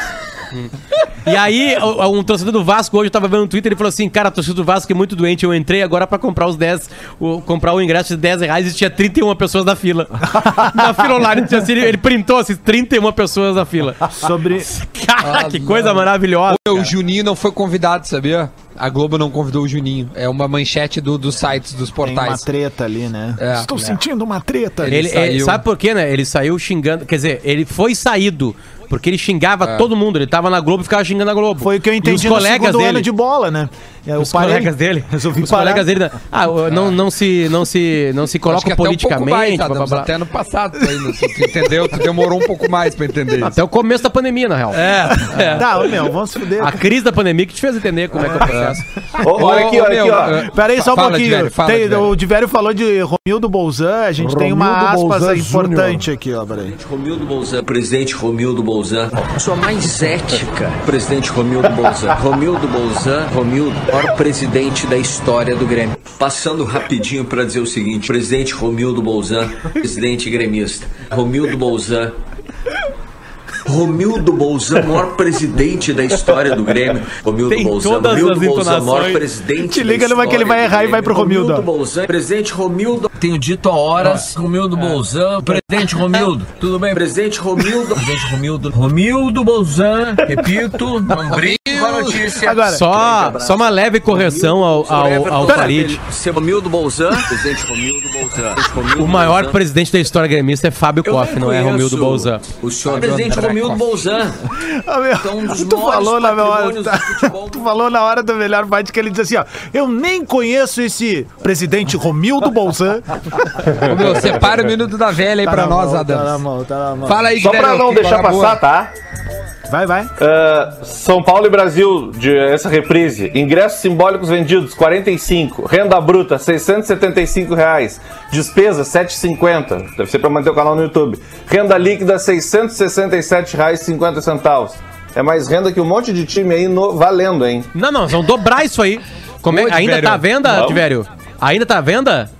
S7: E aí, um torcedor do Vasco hoje eu tava vendo no Twitter, ele falou assim: Cara, a torcida do Vasco é muito doente. Eu entrei agora pra comprar os 10, o- comprar o ingresso de 10 reais e tinha 31 pessoas na fila. na fila online, tinha assim, ele, ele printou assim, 31 pessoas na fila.
S6: Sobre.
S7: Cara, que coisa maravilhosa.
S2: Ô, O Juninho não foi convidado, sabia? A Globo não convidou o Juninho. É uma manchete do- dos sites, dos
S6: Tem uma
S2: portais.
S6: treta ali, né?
S2: É.
S6: Estou sentindo uma treta.
S2: Ele
S7: Ele,
S2: saiu-
S7: ele- sabe por quê, né? Ele saiu xingando. Quer dizer, ele foi saído porque ele xingava todo mundo. Ele tava na Globo e ficava xingando a Globo.
S6: Foi o que eu
S7: E
S6: entendi
S7: os
S6: no
S7: colegas dele.
S6: de bola, né? Eu
S7: Os colegas dele.
S6: Resolvi
S7: os
S6: parar.
S7: colegas dele. Ah, não, não, se, não, se, não se coloca
S2: até um
S7: politicamente.
S2: mais,
S7: blá, blá,
S2: Adams,
S7: blá.
S2: até ano passado, tu, ainda, tu, tu entendeu? Tu demorou um pouco mais pra entender isso.
S7: Até o começo da pandemia, na real. É.
S6: Tá, ô, meu, vamos se fuder.
S7: A crise da pandemia que te fez entender como é que eu processo.
S5: Ô, olha aqui,
S2: Ô,
S5: olha aqui, ó.
S2: ah,
S6: Pera aí só um
S2: Fala,
S6: pouquinho.
S2: Divério, fala,
S6: Tem-
S2: Divério.
S6: o Divério falou de Romildo Bolzan, a gente tem uma
S4: Romildo
S6: aspas
S4: Bolzan
S6: importante aqui, ó, peraí.
S8: Romildo Bolzan, presidente Romildo Bolzan. Sua mais ética, presidente Romildo Bolzan. Romildo Bolzan, Romildo, maior presidente da história do Grêmio. Passando rapidinho para dizer o seguinte: presidente Romildo Bolzan, presidente gremista. Romildo Bolzan. Romildo Bolzan, maior presidente da história do Grêmio. Romildo
S7: Tem
S8: Bolzan,
S7: todas
S8: Romildo
S7: as
S8: Bolzan, maior presidente
S6: Te liga numa que ele vai errar e vai pro
S8: Grêmio.
S6: Romildo.
S8: Bolzan, presidente Romildo.
S9: Tenho dito há horas, Romildo Bolzan, presidente Romildo. Tudo bem?
S8: Presidente Romildo.
S9: Presidente Romildo. Romildo Bolzan, repito, não brinco a.
S6: Agora,
S7: Só, só uma leve correção ao, ao, ao Farid.
S8: Seu Romildo Bolzan, presidente Romildo Bolzan.
S7: O maior
S8: Bolzan.
S7: presidente da história gremista é Fábio Koff, não é Romildo Bolzan.
S8: O senhor presidente Romildo Bolzan. Então, um dos
S6: tu falou na hora,
S8: futebol
S6: tu falou na hora do melhor fight que ele disse assim, ó, eu nem conheço esse presidente Romildo Bolzan.
S2: Ô, meu, separa o minuto da velha aí pra nós,
S6: Tá na mão, tá na mão.
S2: Fala aí,
S5: Só pra não deixar
S2: boa.
S5: passar, tá?
S6: Vai, vai.
S5: Ah, São Paulo e Brasil, de essa reprise. Ingressos simbólicos vendidos, 45. Renda bruta, 675 reais. Despesa, 7,50. Deve ser para manter o canal no YouTube. Renda líquida, 667 reais 50 centavos. É mais renda que um monte de time aí no- valendo, hein?
S7: Não, não, vão dobrar isso aí. Como é-
S2: Ô,
S7: ainda tá à venda. Tivério? Ainda tá à venda?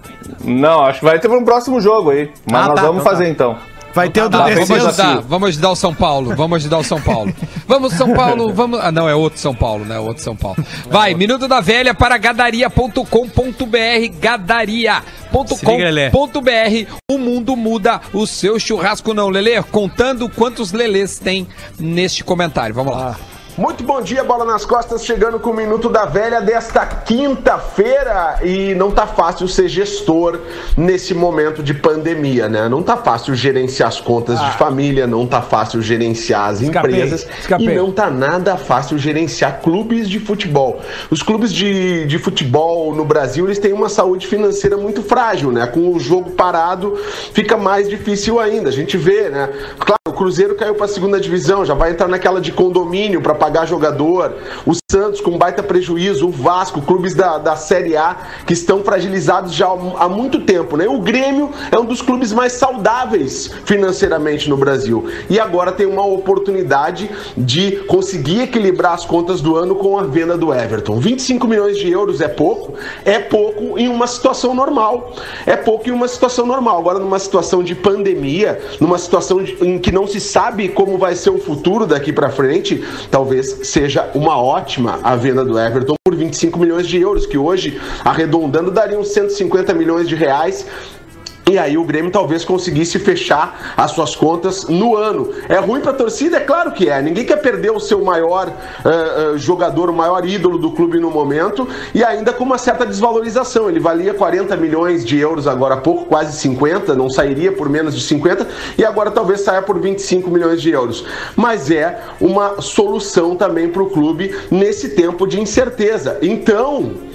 S5: Não, acho que vai ter para um próximo jogo aí. Mas
S7: Ah,
S5: nós
S7: tá,
S5: vamos
S7: então
S5: fazer
S7: tá.
S5: então.
S6: Vai ter o do
S5: tá,
S2: Vamos ajudar, vamos ajudar o São Paulo, vamos ajudar o São Paulo. Vamos, São Paulo, vamos. Ah, não, é outro São Paulo, né? Outro São Paulo. Vai, Minuto da Velha para gadaria.com.br, gadaria.com.br. O mundo muda, o seu churrasco não, Lelê. Contando quantos Lelês tem neste comentário. Vamos lá.
S10: Muito bom dia, bola nas costas, chegando com o Minuto da Velha desta quinta-feira. E não tá fácil ser gestor nesse momento de pandemia, né? Não tá fácil gerenciar as contas de família, não tá fácil gerenciar as
S4: Escapei,
S10: empresas
S4: escapei.
S10: e não tá nada fácil gerenciar clubes de futebol. Os clubes de, de futebol no Brasil, eles têm uma saúde financeira muito frágil, né? Com o jogo parado, fica mais difícil ainda. A gente vê, né? Claro, o Cruzeiro caiu para a segunda divisão, já vai entrar naquela de condomínio para pagar jogador. O Santos com baita prejuízo, o Vasco, clubes da, da Série A que estão fragilizados já há muito tempo, né? O Grêmio é um dos clubes mais saudáveis financeiramente no Brasil e agora tem uma oportunidade de conseguir equilibrar as contas do ano com a venda do Everton. 25 milhões de euros é pouco, é pouco em uma situação normal, é pouco em uma situação normal. Agora numa situação de pandemia, numa situação de- em que não se sabe como vai ser o futuro daqui para frente, talvez seja uma ótima a venda do Everton por 25 milhões de euros, que hoje, arredondando, dariam 150 milhões de reais. E aí o Grêmio talvez conseguisse fechar as suas contas no ano. É ruim pra torcida? É claro que é. Ninguém quer perder o seu maior ah, ah, jogador, o maior ídolo do clube no momento, e ainda com uma certa desvalorização. Ele valia 40 milhões de euros agora há pouco, quase 50, não sairia por menos de 50, e agora talvez saia por 25 milhões de euros. Mas é uma solução também para o clube nesse tempo de incerteza. Então,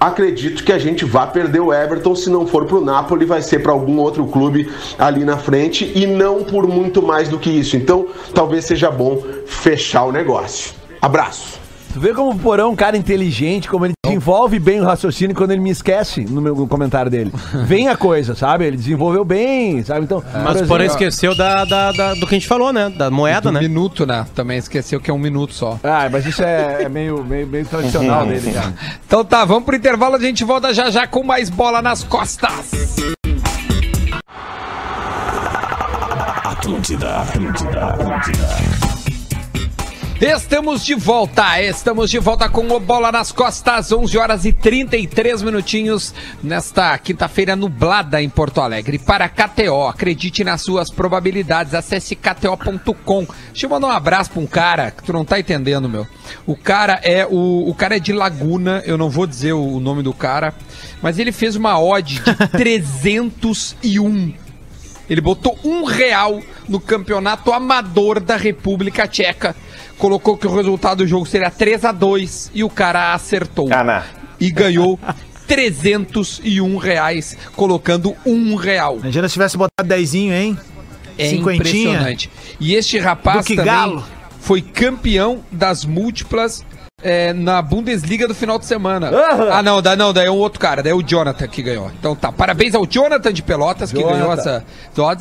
S10: acredito que a gente vai perder o Everton. Se não for para o Napoli, vai ser para algum outro clube ali na frente e não por muito mais do que isso. Então, talvez seja bom fechar o negócio. Abraço.
S4: Tu vê como o Porão é um cara inteligente, como ele desenvolve bem o raciocínio quando ele me esquece no meu comentário dele. Vem a coisa, sabe? Ele desenvolveu bem, sabe? Então, por
S7: Mas porém esqueceu da, da- da- do que a gente falou, né? Da moeda,
S2: Um
S7: né?
S2: minuto, né? Também esqueceu que é um minuto só.
S4: Ah, mas isso é, é meio, meio, meio tradicional dele, cara.
S2: Então tá, vamos pro intervalo, a gente volta já já com mais bola nas costas.
S1: Atlântida, Atlântida, Atlântida.
S2: Estamos de volta, estamos de volta com o Bola nas Costas, 11 horas e 33 minutinhos nesta quinta-feira nublada em Porto Alegre. Para KTO, acredite nas suas probabilidades, acesse kto.com. Deixa eu mandar um abraço para um cara que tu não tá entendendo, meu. O cara é o, o cara é de Laguna, eu não vou dizer o, o nome do cara, mas ele fez uma odd de 301 ele botou um real no campeonato amador da República Tcheca. Colocou que o resultado do jogo seria 3 a 2 e o cara acertou.
S5: Cana.
S2: E ganhou 301 reais, colocando um real.
S6: Imagina se tivesse botado dezinho, hein?
S2: É
S6: Cinquentinha.
S2: impressionante. E este rapaz também
S6: galo.
S2: foi campeão das múltiplas é, na Bundesliga do final de semana.
S4: Aham.
S2: Ah, não, daí, não, daí é um outro cara, daí é o Jonathan que ganhou. Então tá, parabéns ao Jonathan de Pelotas que
S4: Jonathan.
S2: ganhou essa.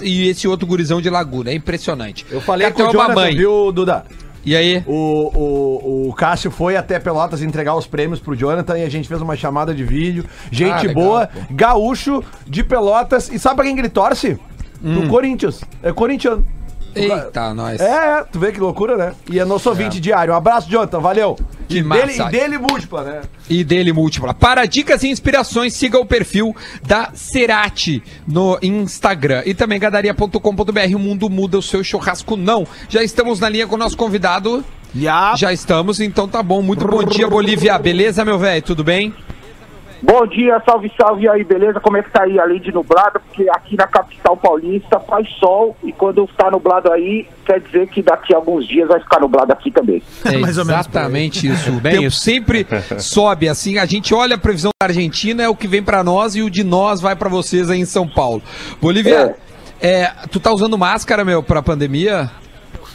S2: E esse outro gurizão de Laguna, é impressionante.
S4: Eu falei
S2: Cara,
S4: com o Jonathan,
S2: mamãe.
S4: viu, Duda?
S2: E aí?
S4: O, o, o Cássio foi até Pelotas entregar os prêmios pro Jonathan e a gente fez uma chamada de vídeo. Gente
S2: Ah, legal,
S4: boa,
S2: pô.
S4: gaúcho de Pelotas. E sabe pra quem que ele torce?
S2: Hum.
S4: Do Corinthians. É corintiano.
S2: Eita, nós.
S4: É, é, tu vê que loucura, né? E é nosso ouvinte diário. Um abraço, Jonathan, valeu.
S2: Que
S4: e
S2: massa.
S4: dele, e dele múltipla, né?
S2: E dele múltipla. Para dicas e inspirações, siga o perfil da Cerati no Instagram. E também gadaria.com.br. O mundo muda, o seu churrasco não. Já estamos na linha com o nosso convidado.
S6: Já.
S2: Já estamos, então tá bom. Muito bom dia, Bolívia. Beleza, meu velho? Tudo bem?
S11: Bom dia, salve, salve aí, beleza? Como é que tá aí, além de nublado? Porque aqui na capital paulista faz sol e quando tá nublado aí, quer dizer que daqui a alguns dias vai ficar nublado aqui também.
S2: É
S6: Mais ou menos por aí.
S2: exatamente isso.
S7: Bem isso.
S2: sempre sobe assim. A gente olha a previsão da Argentina, é o que vem pra nós e o de nós vai pra vocês aí em São Paulo. Bolívia, é, tu tá usando máscara, meu, pra pandemia?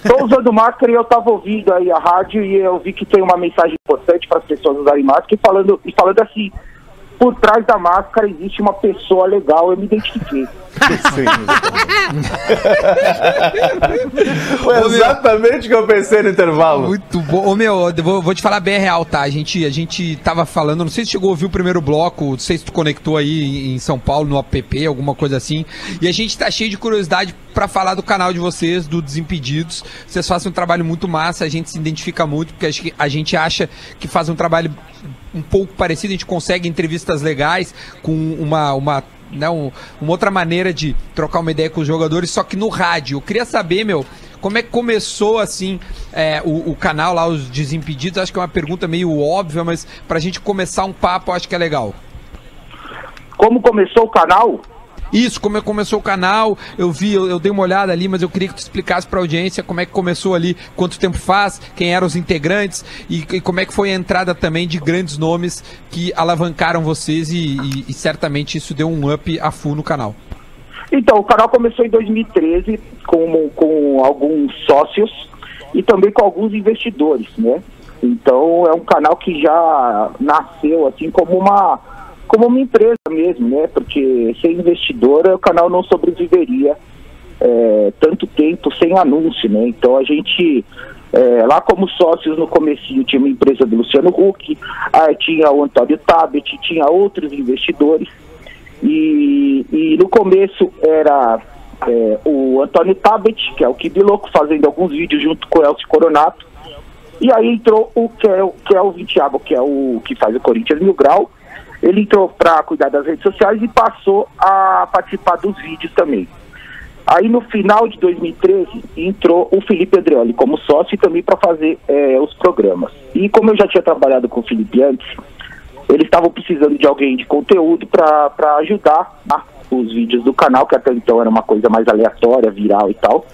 S11: Tô usando máscara e eu tava ouvindo aí a rádio e eu vi que tem uma mensagem importante para as pessoas usarem máscara e falando, e falando assim, por trás da máscara existe uma pessoa legal, eu me identifiquei.
S5: Foi exatamente o que eu pensei no intervalo.
S2: Muito bom. Ô, meu, eu vou, vou te falar bem real, tá? A gente, a gente tava falando, não sei se chegou a ouvir o primeiro bloco, não sei se tu conectou aí em São Paulo, no app, alguma coisa assim. E a gente tá cheio de curiosidade pra falar do canal de vocês, do Desimpedidos. Vocês fazem um trabalho muito massa, a gente se identifica muito, porque a gente acha que faz um trabalho um pouco parecido, a gente consegue entrevistas legais com uma, uma, né, um- uma outra maneira de trocar uma ideia com os jogadores, só que no rádio. Eu queria saber, meu, como é que começou assim é, o, o canal lá, os Desimpedidos? Acho que é uma pergunta meio óbvia, mas pra gente começar um papo, acho que é legal.
S11: Como começou o canal?
S2: Isso, como é começou o canal, eu vi, eu, eu dei uma olhada ali, mas eu queria que tu explicasse pra audiência como é que começou ali, quanto tempo faz, quem eram os integrantes e, e como é que foi a entrada também de grandes nomes que alavancaram vocês e, e- e certamente isso deu um up a full no canal.
S11: Então, o canal começou em 2013 com, com alguns sócios e também com alguns investidores, né? Então, é um canal que já nasceu assim como uma como uma empresa mesmo, né? Porque sem investidora o canal não sobreviveria é, tanto tempo sem anúncio, né? Então a gente é, lá como sócios no comecinho tinha uma empresa do Luciano Huck, aí tinha o Antônio Tabet, tinha outros investidores e, e no começo era é, o Antônio Tabet, que é o Kibiloco, fazendo alguns vídeos junto com o Elcio Coronato. E aí entrou o Kel, Kelvin Thiago, que é o que faz o Corinthians Mil Grau. Ele entrou para cuidar das redes sociais e passou a participar dos vídeos também. Aí no final de 2013 entrou o Felipe Andreoli como sócio e também para fazer eh, os programas. E como eu já tinha trabalhado com o Felipe antes, eles estavam precisando de alguém de conteúdo para ajudar né, os vídeos do canal, que até então era uma coisa mais aleatória, viral e tal.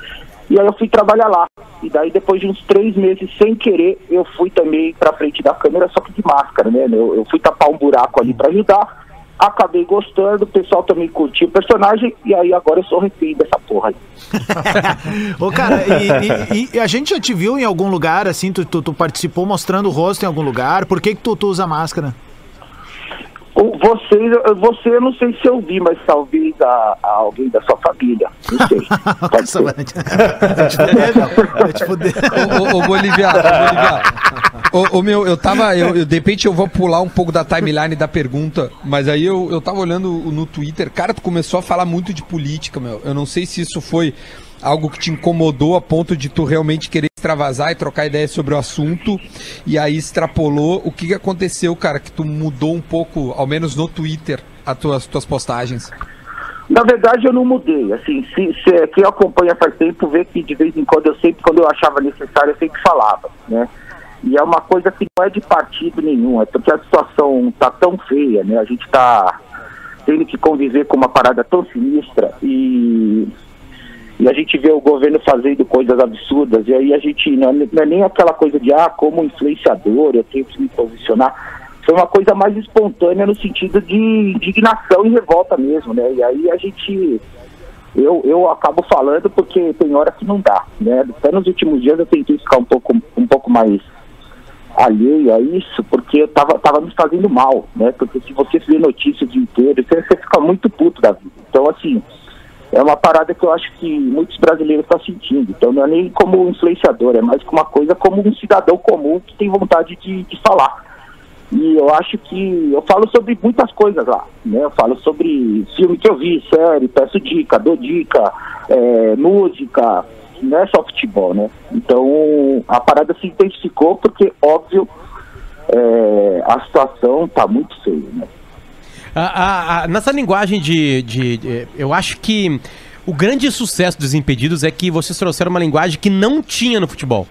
S11: E aí eu fui trabalhar lá. E daí depois de uns três meses, sem querer, eu fui também pra frente da câmera, só que de máscara, né? Eu, eu fui tapar um buraco ali para ajudar. Acabei gostando, o pessoal também curtiu o personagem, e aí agora eu sou refém dessa porra aí.
S6: Ô, cara, e, e- e a gente já te viu em algum lugar, assim, tu, tu, tu participou mostrando o rosto em algum lugar, por que que tu, tu usa máscara?
S11: Vocês, você, eu não sei se eu vi, mas talvez a, a alguém da sua família. Não sei. Pode ser.
S6: Vai te fuder, meu. Vai te fuder.
S2: Ô, ô, Bolívia. Ô, ô, meu, eu tava. Eu, eu- de repente eu vou pular um pouco da timeline da pergunta, mas aí eu, eu tava olhando no Twitter, cara, tu começou a falar muito de política, meu. Eu não sei se isso foi algo que te incomodou a ponto de tu realmente querer extravasar e trocar ideias sobre o assunto, e aí extrapolou. O que, que aconteceu, cara, que tu mudou um pouco, ao menos no Twitter, as tuas, tuas postagens?
S11: Na verdade, eu não mudei. Assim, se, se quem acompanha faz tempo vê que de vez em quando eu sempre, quando eu achava necessário, eu sempre falava, né? E é uma coisa que não é de partido nenhum, é porque a situação tá tão feia, né? A gente tá tendo que conviver com uma parada tão sinistra e e a gente vê o governo fazendo coisas absurdas, e aí a gente não, é- não é nem aquela coisa de, ah, como influenciador, eu tenho que me posicionar. Foi uma coisa mais espontânea no sentido de indignação e revolta mesmo, né? E aí a gente. Eu, eu acabo falando porque tem hora que não dá, né? Até nos últimos dias eu tentei ficar um pouco, um pouco mais alheio a isso, porque eu tava, tava me fazendo mal, né? Porque se você vê notícia o dia inteiro, você, você fica muito puto da vida. Então, assim, é uma parada que eu acho que muitos brasileiros estão sentindo. Então, não é nem como influenciador, é mais uma coisa como um cidadão comum que tem vontade de, de falar. E eu acho que eu falo sobre muitas coisas lá, né? Eu falo sobre filme que eu vi, série, peço dica, dou dica, é, música, não é só futebol, né? Então a parada se intensificou porque, óbvio, é, a situação tá muito feia, né?
S7: A- a- nessa linguagem de, de- de- Eu acho que o grande sucesso dos Impedidos é que vocês trouxeram uma linguagem que não tinha no futebol.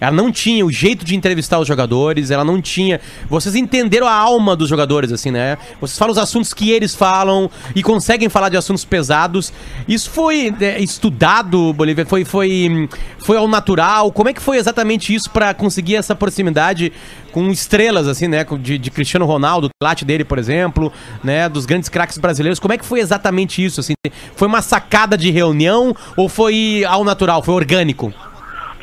S7: Ela não tinha o jeito de entrevistar os jogadores, ela não tinha. Vocês entenderam a alma dos jogadores, assim, né? Vocês falam os assuntos que eles falam e conseguem falar de assuntos pesados. Isso foi é, estudado, Bolívia? Foi, foi, hum, foi ao natural? Como é que foi exatamente isso pra conseguir essa proximidade com estrelas, assim, né? De, de Cristiano Ronaldo, late dele, por exemplo, né? Dos grandes craques brasileiros. Como é que foi exatamente isso, assim? Foi uma sacada de reunião ou foi ao natural, foi orgânico?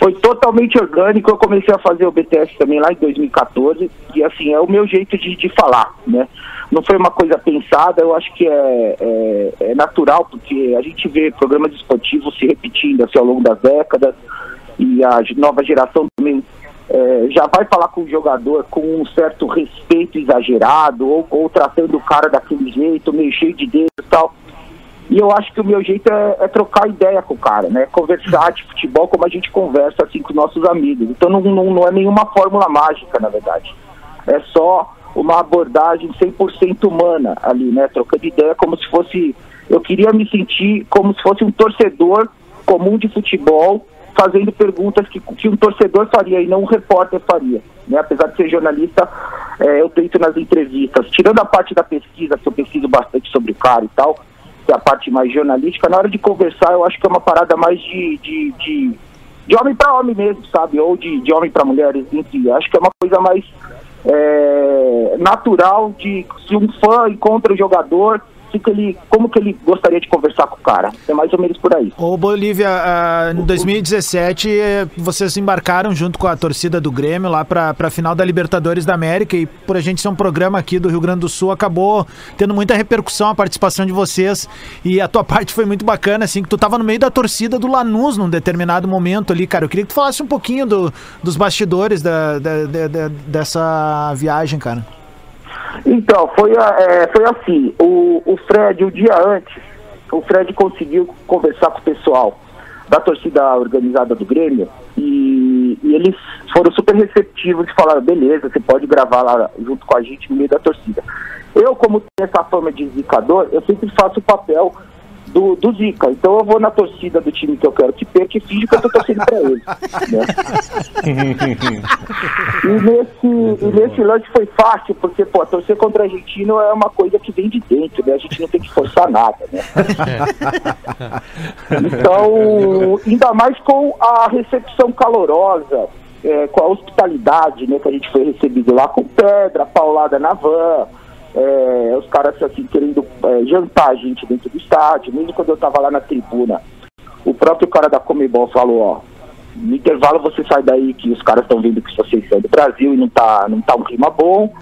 S11: Foi totalmente orgânico. Eu comecei a fazer o BTS também lá em 2014 e assim é o meu jeito de, de falar, né? Não foi uma coisa pensada. Eu acho que é, é, é natural porque a gente vê programas esportivos se repetindo assim, ao longo das décadas e a nova geração também é, já vai falar com o jogador com um certo respeito exagerado ou, ou tratando o cara daquele jeito, meio cheio de dedos e tal. E eu acho que o meu jeito é, é trocar ideia com o cara, né? Conversar de futebol como a gente conversa assim com os nossos amigos. Então não, não, não é nenhuma fórmula mágica, na verdade. É só uma abordagem 100% humana ali, né? Trocando ideia como se fosse... Eu queria me sentir como se fosse um torcedor comum de futebol fazendo perguntas que, que um torcedor faria e não um repórter faria. Né? Apesar de ser jornalista, é, eu tento nas entrevistas, tirando a parte da pesquisa, que eu pesquiso bastante sobre o cara e tal, que é a parte mais jornalística, na hora de conversar eu acho que é uma parada mais de, de, de, de homem para homem mesmo, sabe? Ou de, de homem para mulheres, enfim. Acho que é uma coisa mais é, natural de se um fã encontra o jogador, que que ele, como que ele gostaria de conversar com o cara. É mais ou menos por aí.
S6: Ô Bolívia, ah, em 2017 eh, vocês embarcaram junto com a torcida do Grêmio lá pra, pra final da Libertadores da América e por a gente ser um programa aqui do Rio Grande do Sul acabou tendo muita repercussão a participação de vocês e a tua parte foi muito bacana, assim, que tu tava no meio da torcida do Lanús num determinado momento ali, cara. Eu queria que tu falasse um pouquinho do- dos bastidores da- da- da- dessa viagem, cara.
S11: Então, foi, é, foi assim, o, o Fred, o dia antes, o Fred conseguiu conversar com o pessoal da torcida organizada do Grêmio e, e eles foram super receptivos e falaram, beleza, você pode gravar lá junto com a gente no meio da torcida. Eu, como tenho essa fama de zicador, eu sempre faço o papel do, do Zica. Então eu vou na torcida do time que eu quero que perca e finge que eu tô torcendo pra ele. né? E nesse, e nesse lance foi fácil, porque, pô, torcer contra o argentino é uma coisa que vem de dentro, né? A gente não tem que forçar nada, né? Então, ainda mais com a recepção calorosa, é, com a hospitalidade, né, que a gente foi recebido lá com pedra, paulada na van, é, os caras assim querendo é, jantar a gente dentro do estádio, mesmo quando eu tava lá na tribuna, o próprio cara da Comebol falou, ó, no intervalo você sai daí que os caras estão vendo que vocês são do Brasil e não tá, não tá um clima bom.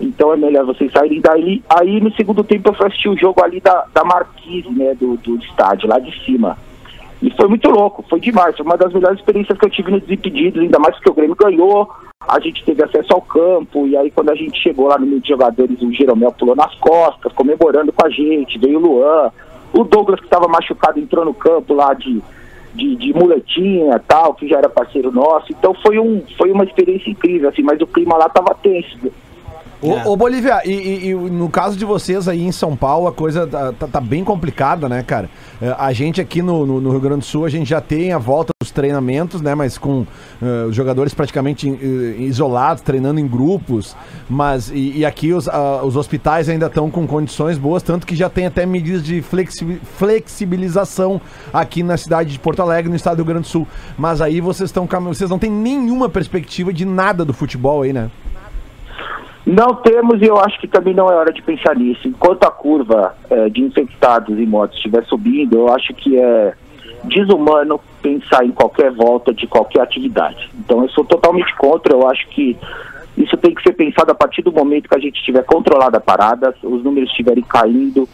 S11: Então é melhor vocês saírem daí. Aí no segundo tempo eu fui assistir o jogo ali da, da Marquise, né, do, do estádio, lá de cima. E foi muito louco, foi demais. Foi uma das melhores experiências que eu tive nos Desimpedidos, ainda mais porque o Grêmio ganhou, a gente teve acesso ao campo, e aí quando a gente chegou lá no meio de jogadores, o Jeromel pulou nas costas, comemorando com a gente, veio o Luan, o Douglas que estava machucado entrou no campo lá de, de, de muletinha tal, que já era parceiro nosso. Então foi, um, foi uma experiência incrível, assim, mas o clima lá tava tenso.
S4: Ô, ô, Bolívia, e, e- e no caso de vocês aí em São Paulo, a coisa tá, tá- tá bem complicada, né, cara? É, A gente aqui no, no- no Rio Grande do Sul, a gente já tem a volta dos treinamentos, né? Mas com eh, os jogadores praticamente eh, isolados, treinando em grupos. Mas, e, e aqui os, ah, os hospitais ainda estão com condições boas, tanto que já tem até medidas de flexi- flexibilização aqui na cidade de Porto Alegre, no estado do Rio Grande do Sul. Mas aí vocês estão vocês não têm nenhuma perspectiva de nada do futebol aí, né?
S11: Não temos e eu acho que também não é hora de pensar nisso. Enquanto a curva eh, de infectados e mortes estiver subindo, eu acho que é desumano pensar em qualquer volta de qualquer atividade. Então eu sou totalmente contra, eu acho que Isso tem que ser pensado a partir do momento que a gente tiver controlado a parada, os números estiverem caindo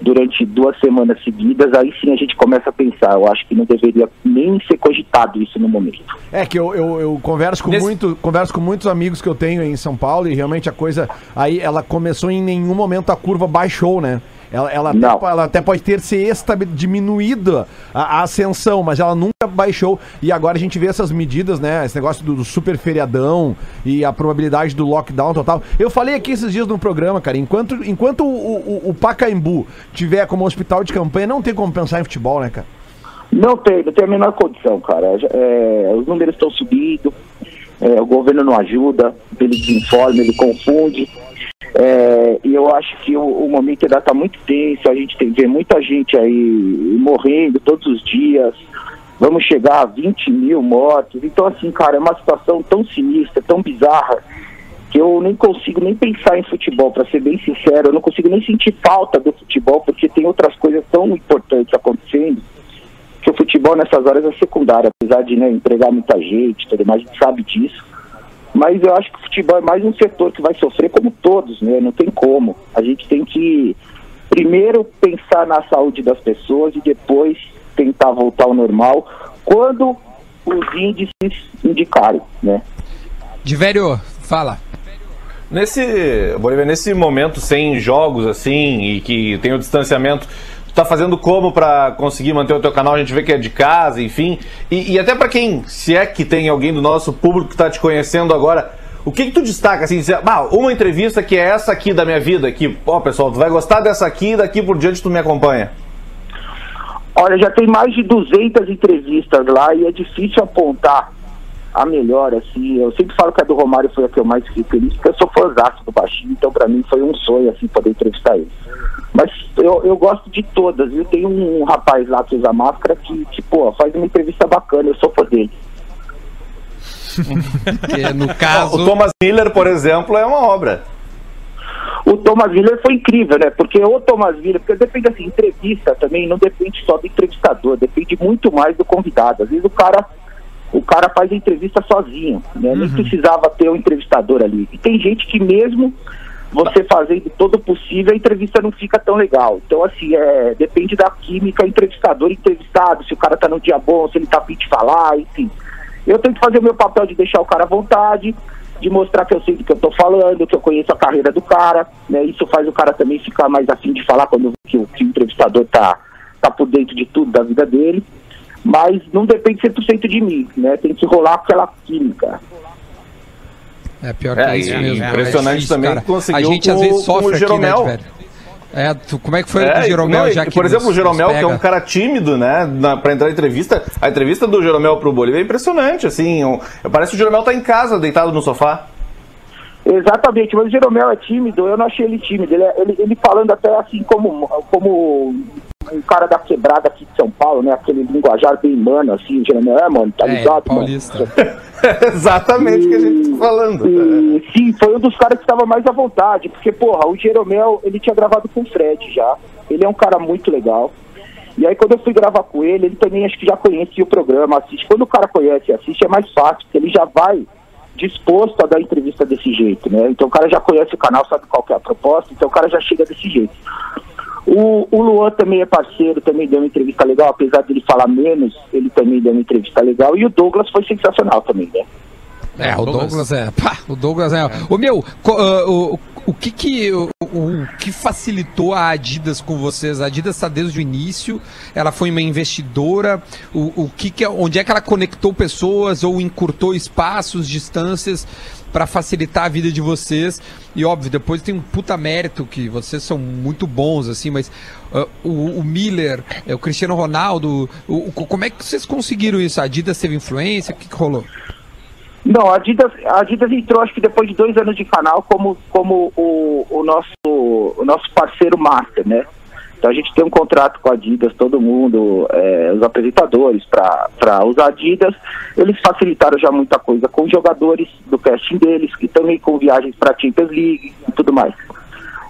S11: durante duas semanas seguidas, aí sim a gente começa a pensar. Eu acho que não deveria nem ser cogitado isso no momento.
S4: É que eu, eu, eu converso, com muito, converso com muitos amigos que eu tenho em São Paulo e realmente a coisa aí ela começou em nenhum momento a curva baixou, né? Ela, ela, até, ela até pode ter se diminuído a, a ascensão, mas ela nunca baixou. E agora a gente vê essas medidas, né? Esse negócio do, do super feriadão e a probabilidade do lockdown total. Eu falei aqui esses dias no programa, cara, enquanto, enquanto o, o, o Pacaembu tiver como hospital de campanha, não tem como pensar em futebol, né, cara?
S11: Não tem, não tem a menor condição, cara. É, os números estão subindo, é, o governo não ajuda, ele desinforma, ele confunde. É, e eu acho que o, o momento ainda está muito tenso, a gente tem vê muita gente aí morrendo todos os dias. Vamos chegar a 20 mil mortos. Então, assim, cara, é uma situação tão sinistra, tão bizarra, que eu nem consigo nem pensar em futebol, para ser bem sincero. Eu não consigo nem sentir falta do futebol, porque tem outras coisas tão importantes acontecendo que o futebol nessas horas é secundário, apesar de né, empregar muita gente, tudo mais, a gente sabe disso. Mas eu acho que o futebol é mais um setor que vai sofrer como todos, né? Não tem como. A gente tem que primeiro pensar na saúde das pessoas e depois tentar voltar ao normal quando os índices indicarem, né?
S2: De velho, fala.
S5: Nesse, Bolívia, nesse momento sem jogos assim e que tem o distanciamento, tá fazendo como pra conseguir manter o teu canal? A gente vê que é de casa, enfim. E, e até pra quem, se é que tem alguém do nosso público que tá te conhecendo agora, o que que tu destaca assim? dizer, "Bah, uma entrevista que é essa aqui da minha vida, que, ó, pessoal, tu vai gostar dessa aqui e daqui por diante tu me acompanha.
S11: Olha, já tem mais de 200 entrevistas lá e é difícil apontar a melhor, assim. Eu sempre falo que a do Romário foi a que eu mais fiquei feliz, porque eu sou fãzaço do Baixinho, então pra mim foi um sonho, assim, poder entrevistar ele. Mas eu, eu gosto de todas, viu? Tem um, rapaz lá que usa máscara que, que, pô, faz uma entrevista bacana, eu sou fã dele.
S2: Que no caso.
S5: O Thomas Miller, por exemplo, é uma obra.
S11: O Thomas Miller foi incrível, né? Porque o Thomas Miller, porque depende assim, entrevista também não depende só do entrevistador, depende muito mais do convidado. Às vezes o cara, o cara faz a entrevista sozinho, né? Nem precisava ter um entrevistador ali. E tem gente que mesmo você fazendo todo possível, a entrevista não fica tão legal. Então, assim, é, depende da química entrevistador entrevistado, se o cara tá no dia bom, se ele tá afim de falar, enfim. Eu tento fazer o meu papel de deixar o cara à vontade, de mostrar que eu sei do que eu tô falando, que eu conheço a carreira do cara, né? Isso faz o cara também ficar mais afim de falar quando que o, que o entrevistador tá, tá por dentro de tudo da vida dele. Mas não depende 100% de mim, né? Tem que rolar aquela química.
S2: É pior
S5: É,
S2: que isso
S5: e
S2: mesmo.
S5: impressionante
S2: difícil,
S5: também
S2: cara.
S5: que conseguiu
S2: A gente às
S5: com-
S2: vezes
S5: com
S2: sofre
S5: o
S2: aqui,
S5: Jeromel.
S2: né, velho? É, tu, como é que foi
S5: É,
S2: do Jeromel,
S5: não,
S2: já que
S5: por exemplo,
S2: nos-
S5: o Jeromel, que é um cara tímido, né, na, pra entrar em entrevista, a entrevista do Jeromel pro Bolívia é impressionante, assim, um- parece que o Jeromel tá em casa, deitado no sofá.
S11: Exatamente, mas o Jeromel é tímido, eu não achei ele tímido. Ele, é- ele, ele falando até assim como, como um cara da quebrada aqui de São Paulo, né? Aquele linguajar bem mano, assim, o Jeromel, é, mano, tá
S2: É,
S11: ligado, mano?
S2: paulista.
S5: Exatamente o que a gente tá falando.
S11: E, sim, foi um dos caras que estava mais à vontade, porque, porra, o Jeromel, ele tinha gravado com o Fred já. Ele é um cara muito legal. E aí, quando eu fui gravar com ele, ele também acho que já conhecia o programa, assiste. Quando o cara conhece e assiste, é mais fácil, porque ele já vai disposto a dar entrevista desse jeito, né? Então o cara já conhece o canal, sabe qual que é a proposta, então o cara já chega desse jeito. O, o Luan também é parceiro, também deu uma entrevista legal, apesar dele falar menos, ele também deu uma entrevista legal. E o Douglas foi sensacional também, né?
S2: É, o Douglas é. Pá, o Douglas é. Ô meu, co- ah, o, o que que o, o que facilitou a Adidas com vocês? A Adidas está desde o início. Ela foi uma investidora. O, o que que é- onde é que ela conectou pessoas ou encurtou espaços, distâncias para facilitar a vida de vocês? E óbvio, depois tem um puta mérito que vocês são muito bons assim, mas ah, o, o Miller, eh, o Cristiano Ronaldo, o, o- como é que vocês conseguiram isso? A Adidas teve influência? O que, que rolou?
S11: Não, a Adidas, a Adidas entrou acho que depois de dois anos de canal como, como o, o, nosso, o nosso parceiro master, né? Então a gente tem um contrato com a Adidas, todo mundo, é, os apresentadores para usar Adidas. Eles facilitaram já muita coisa com os jogadores do casting deles, e também com viagens para Champions League e tudo mais.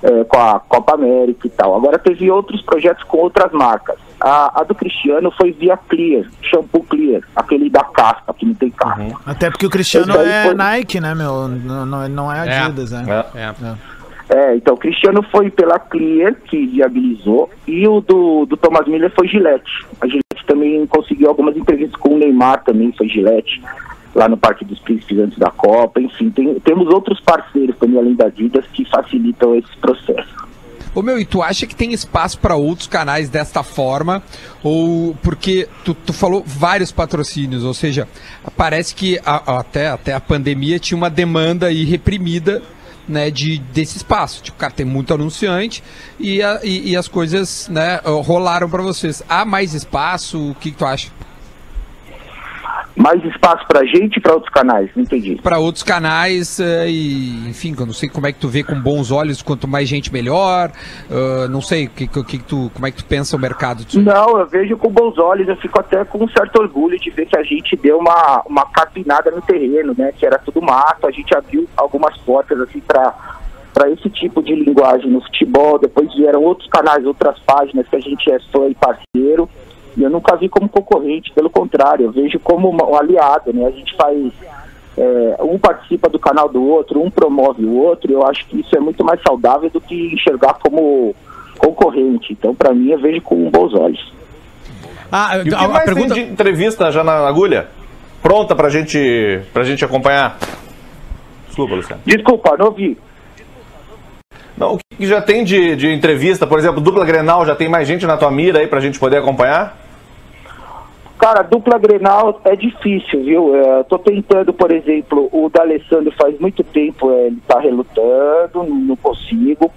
S11: É, com a Copa América e tal. Agora teve outros projetos com outras marcas. A, a do Cristiano foi via Clear, shampoo Clear, aquele da casca, que não tem casca.
S6: Até porque o Cristiano é
S11: foi-
S6: Nike, né, meu? Não, não, não é Adidas, né?
S11: É, então o Cristiano foi pela Clear, que viabilizou, e o do, do Thomas Miller foi Gillette. A Gillette também conseguiu algumas entrevistas com o Neymar, também foi Gillette, lá no Parque dos Príncipes antes da Copa. Enfim, tem- temos outros parceiros também, além da Adidas, que facilitam esse processo.
S2: Ô meu, e tu acha que tem espaço para outros canais desta forma? Ou porque tu, tu falou vários patrocínios, ou seja, parece que a- até, até a pandemia tinha uma demanda aí reprimida né, de, desse espaço. Tipo, cara, tem muito anunciante e, a- e, e as coisas né, rolaram para vocês. Há mais espaço? O que, que tu acha?
S11: Mais espaço pra gente e pra outros canais, não entendi.
S2: Para outros canais eh, e, enfim, eu não sei como é que tu vê com bons olhos, quanto mais gente melhor. ah, não sei, que, que, que tu, como é que tu pensa o mercado disso?
S11: Não, eu vejo com bons olhos, eu fico até com um certo orgulho de ver que a gente deu uma, uma capinada no terreno, né? Que era tudo mato, a gente abriu algumas portas assim para para esse tipo de linguagem no futebol. Depois vieram outros canais, outras páginas que a gente é fã e parceiro. Eu nunca vi como concorrente, pelo contrário, eu vejo como uma- um aliado, né? A gente faz. é, um participa do canal do outro, um promove o outro. Eu acho que isso é muito mais saudável do que enxergar como concorrente. Então, para mim, eu vejo com bons olhos.
S7: Ah,
S5: E o que
S7: a, a
S5: mais
S7: pergunta.
S5: tem de entrevista já na agulha? Pronta pra gente, pra gente acompanhar? Desculpa, Luciano.
S11: Desculpa, não ouvi.
S5: Não, o que já tem de, de entrevista? Por exemplo, dupla Grenal, já tem mais gente na tua mira aí pra gente poder acompanhar?
S11: Cara, dupla Grenal é difícil, viu? É, tô tentando, por exemplo, o D'Alessandro faz muito tempo, é, ele tá relutando, não consigo.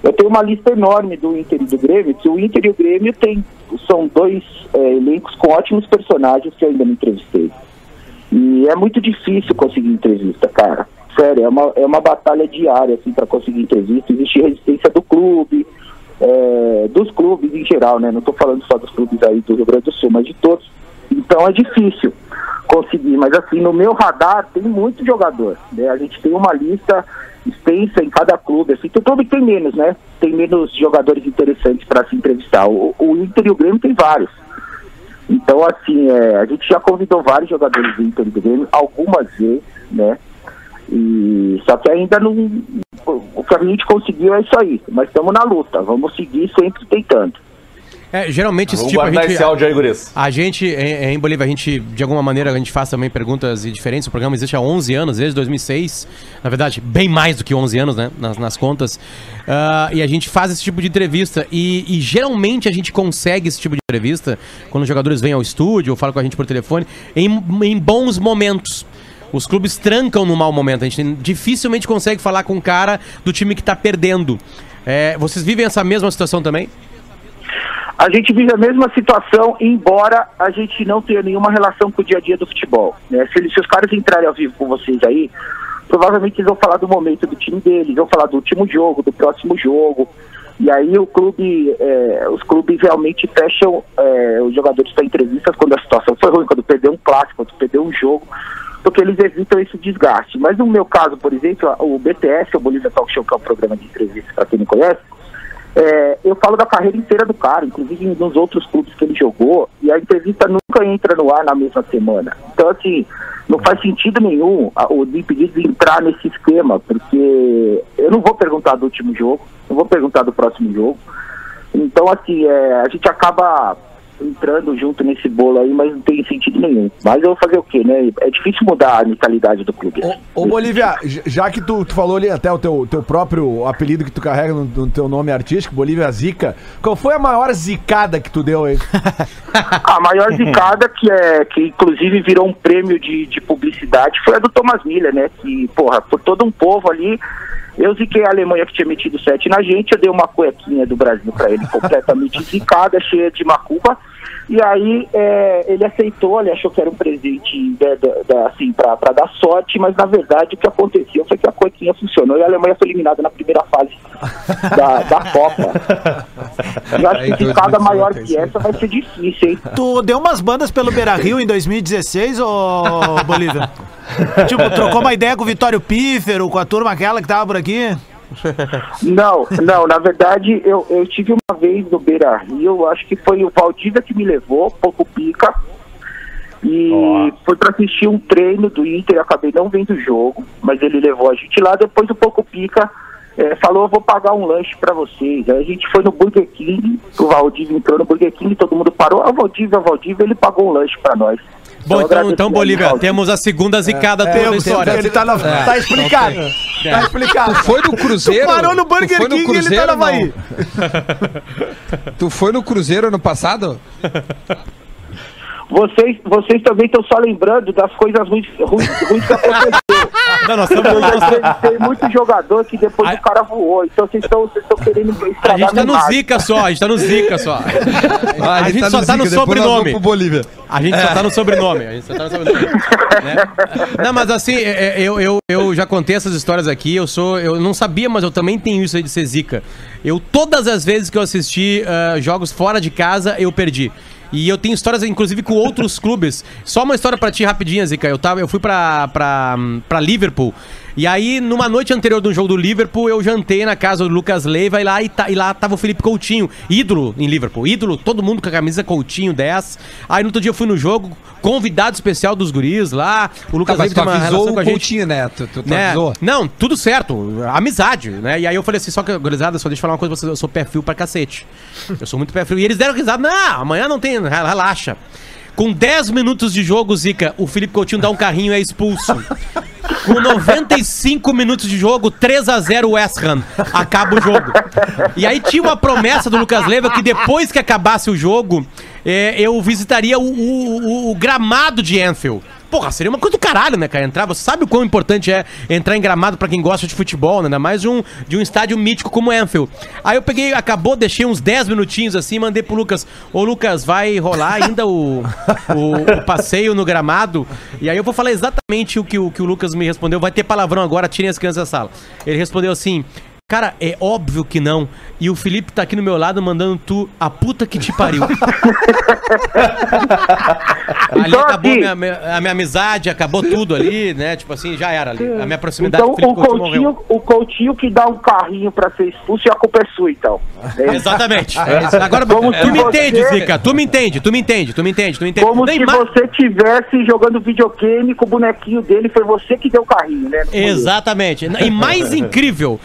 S11: Eu tenho uma lista enorme do Inter e do Grêmio, que o Inter e o Grêmio tem, são dois é, elencos com ótimos personagens que eu ainda não entrevistei. E é muito difícil conseguir entrevista, cara. Sério, é uma, é uma batalha diária, assim, para conseguir entrevista. Existe resistência do clube, é, dos clubes em geral, né? Não estou falando só dos clubes aí do Rio Grande do Sul, mas de todos. Então é difícil conseguir, mas assim, no meu radar tem muito jogador, né? A gente tem uma lista extensa em cada clube, assim, tem clube tem menos, né? Tem menos jogadores interessantes para se entrevistar. O, o Inter e o Grêmio tem vários. Então, assim, é, a gente já convidou vários jogadores do Inter e do Grêmio, algumas vezes, né? E, só que ainda não. O que a gente conseguiu é isso aí. Mas estamos na luta. Vamos seguir sempre tentando.
S7: É, geralmente esse
S5: Vamos
S7: tipo a gente.
S5: esse áudio aí, guris.
S7: A gente, em, em Bolívia, a gente, de alguma maneira, a gente faz também perguntas diferentes. O programa existe há 11 anos, desde 2006. Na verdade, bem mais do que 11 anos, né? Nas, nas contas. Ah, e a gente faz esse tipo de entrevista. E, e geralmente a gente consegue esse tipo de entrevista quando os jogadores vêm ao estúdio ou falam com a gente por telefone em, em bons momentos. Os clubes trancam no mau momento. A gente dificilmente consegue falar com um cara do time que tá perdendo. É, vocês vivem essa mesma situação também?
S11: A gente vive a mesma situação, embora a gente não tenha nenhuma relação com o dia a dia do futebol. né? Se, se os caras entrarem ao vivo com vocês aí, provavelmente eles vão falar do momento do time deles, vão falar do último jogo, do próximo jogo. E aí o clube, é, os clubes realmente fecham é, os jogadores para entrevistas quando a situação foi ruim, quando perdeu um clássico, quando perdeu um jogo, porque eles evitam esse desgaste. Mas no meu caso, por exemplo, o BTS, o Bolívia Talk Show, que é um programa de entrevista para quem não conhece, é, eu falo da carreira inteira do cara, inclusive nos outros clubes que ele jogou, e a entrevista nunca entra no ar na mesma semana. Então, assim, não faz sentido nenhum a- o Desimpedidos entrar nesse esquema, porque eu não vou perguntar do último jogo, não vou perguntar do próximo jogo. Então, assim, é, a gente acaba entrando junto nesse bolo aí, mas não tem sentido nenhum. Mas eu vou fazer o quê, né? É difícil mudar a mentalidade do clube.
S4: Ô, Bolívia, j- já que tu, tu falou ali até o teu, teu próprio apelido que tu carrega no, no teu nome artístico, Bolívia Zica, qual foi a maior zicada que tu deu aí?
S11: A maior zicada, que é que inclusive virou um prêmio de, de publicidade, foi a do Thomas Miller, né? Que, porra, por todo um povo ali. Eu ziquei a Alemanha que tinha metido 7 na gente, eu dei uma cuequinha do Brasil pra ele, completamente zicada, cheia de macuba. E aí é, ele aceitou, ele achou que era um presente da, da- da- assim, pra, pra dar sorte, mas na verdade o que aconteceu foi que a cuequinha funcionou e a Alemanha foi eliminada na primeira fase da, da Copa. Eu acho que zicada maior que essa vai ser difícil, hein?
S6: Tu deu umas bandas pelo Beira Rio em 2016, ô Bolívia? tipo, trocou uma ideia com o Vitório Pífero, com a turma aquela que tava por aqui?
S11: Não, não, na verdade eu, eu tive uma vez no Beira Rio, acho que foi o Valdívia que me levou, pouco pica. E foi pra assistir um treino do Inter, eu acabei não vendo o jogo, mas ele levou a gente lá, depois o pouco pica é, falou, eu vou pagar um lanche pra vocês. Aí a gente foi no Burger King, o Valdívia entrou no Burger King, todo mundo parou, ah, o Valdívia, o Valdívia, ele pagou um lanche pra nós.
S7: Bom, então, então Bolívia, temos a segunda zicada toda da
S4: Temos,
S7: história.
S4: Ele tá, na, tá explicado. Tá explicado.
S2: Tu foi no Cruzeiro?
S6: Tu parou no
S2: Tu
S6: Burger
S2: foi no
S6: King e ele tá
S2: Cruzeiro,
S6: na Havaí.
S2: não? Tu foi no Cruzeiro ano passado?
S11: Vocês, vocês também estão só lembrando das coisas ruins, ruins, ruins que aconteceu.
S7: Não, nós
S11: Eu
S7: estamos...
S11: já entrevistei muito jogador que depois o cara voou. Então vocês estão vocês estão querendo
S7: A
S11: estragar
S7: gente tá no. Zica só, a gente tá no Zica só. A gente
S2: tá
S7: só
S2: no
S7: tá no sobrenome.
S2: pro Bolívia.
S7: A gente só tá no sobrenome. A gente só tá no sobrenome. né? Não, mas assim, é, é, eu, eu, eu já contei essas histórias aqui. Eu sou. Eu não sabia, mas eu também tenho isso aí de ser zica. Eu, todas as vezes que eu assisti ah, jogos fora de casa, eu perdi. E eu tenho histórias, inclusive, com outros clubes. Só uma história pra ti rapidinha, Zica. Eu, tava, eu fui pra Liverpool. E aí, numa noite anterior do jogo do Liverpool, eu jantei na casa do Lucas Leiva e lá, e, tá- e lá tava o Felipe Coutinho, ídolo em Liverpool. Ídolo, todo mundo com a camisa Coutinho 10. Aí no outro dia eu fui no jogo, convidado especial dos guris lá. O Lucas
S2: Tá,
S7: Leiva tem uma relação
S2: o
S7: com a gente.
S2: Coutinho, né? Tu, tu, tu
S7: Né?
S2: avisou?
S7: Não, tudo certo. Amizade, né? E aí eu falei assim, só que, gurizada, só deixa eu falar uma coisa pra vocês, eu sou frio pra cacete. Eu sou muito frio. E eles deram risada, não, amanhã não tem, relaxa. Com 10 minutos de jogo, Zica, o Felipe Coutinho dá um carrinho e é expulso. Com 95 minutos de jogo, 3 a 0 West Ham. Acaba o jogo. E aí tinha uma promessa do Lucas Leiva que depois que acabasse o jogo, é, eu visitaria o, o- o- o gramado de Anfield. Porra, seria uma coisa do caralho, né, cara? Entrar, você sabe o quão importante é entrar em gramado pra quem gosta de futebol, né? Ainda mais de um, de um estádio mítico como Anfield. Aí eu peguei, acabou, deixei uns 10 minutinhos assim, mandei pro Lucas. Ô, Lucas, vai rolar ainda o, o, o passeio no gramado? E aí eu vou falar exatamente o que, o que o Lucas me respondeu. Vai ter palavrão agora, tirem as crianças da sala. Ele respondeu assim. Cara, é óbvio que não. E o Felipe tá aqui no meu lado mandando tu a puta que te pariu. ali
S11: Então,
S7: acabou
S11: assim-
S7: minha, minha- a minha amizade, acabou tudo ali, né? Tipo assim, já era ali. A minha proximidade
S11: Então
S7: com o
S11: o
S7: Felipe Coutinho morreu.
S11: Coutinho, o Coutinho que dá um carrinho pra ser expulso e a culpa é sua, então. É.
S7: Exatamente. É. Agora,
S11: Como
S7: tu me
S11: você-
S7: entende, Zica. Tu me entende, tu me entende, tu me entende, tu me entende.
S11: Como
S7: Tem
S11: se você tivesse jogando videogame com o bonequinho dele, foi você que deu o carrinho, né?
S7: Exatamente. E mais incrível,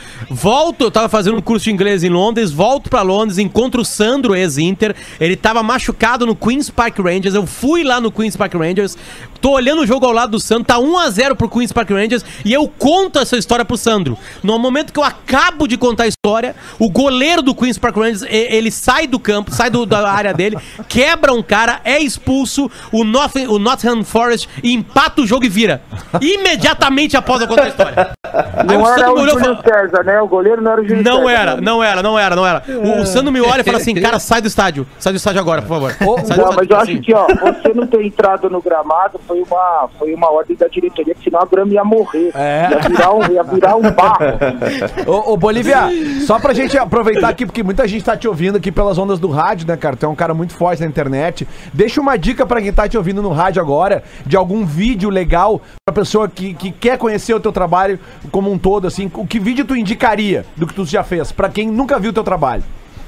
S7: volto, eu tava fazendo um curso de inglês em Londres, volto pra Londres, encontro o Sandro, ex-Inter, ele tava machucado no Queen's Park Rangers, eu fui lá no Queen's Park Rangers, tô olhando o jogo ao lado do Sandro, tá 1x0 pro Queen's Park Rangers, e eu conto essa história pro Sandro. No momento que eu acabo de contar a história, o goleiro do Queen's Park Rangers, ele sai do campo, sai do- da área dele, quebra um cara, é expulso, o, North, o Nottingham Forest empata o jogo e vira. Imediatamente após eu contar a história. Aí
S11: Não
S7: o
S11: era
S7: Sandro olhou e falou,
S11: César, né? O goleiro não era o Júlio César.
S7: não era,
S11: né?
S7: não era, não era, não era. O, o Sandro me olha e fala assim, cara, sai do estádio. Sai do estádio agora, por favor. Sai do
S11: Não,
S7: estádio,
S11: mas eu
S7: assim.
S11: acho que, ó, você não ter entrado no gramado foi uma, foi uma ordem da diretoria, que senão a grama ia morrer.
S4: É.
S11: Ia, virar um, ia virar um barro.
S4: Ô, ô, Bolívia, só pra gente aproveitar aqui, porque muita gente tá te ouvindo aqui pelas ondas do rádio, né, cara? Tu é um cara muito forte na internet. Deixa uma dica pra quem tá te ouvindo no rádio agora, de algum vídeo legal pra pessoa que, que quer conhecer o teu trabalho como um todo, assim. O que vídeo tu indicaria do que tu já fez, pra quem nunca viu o teu trabalho?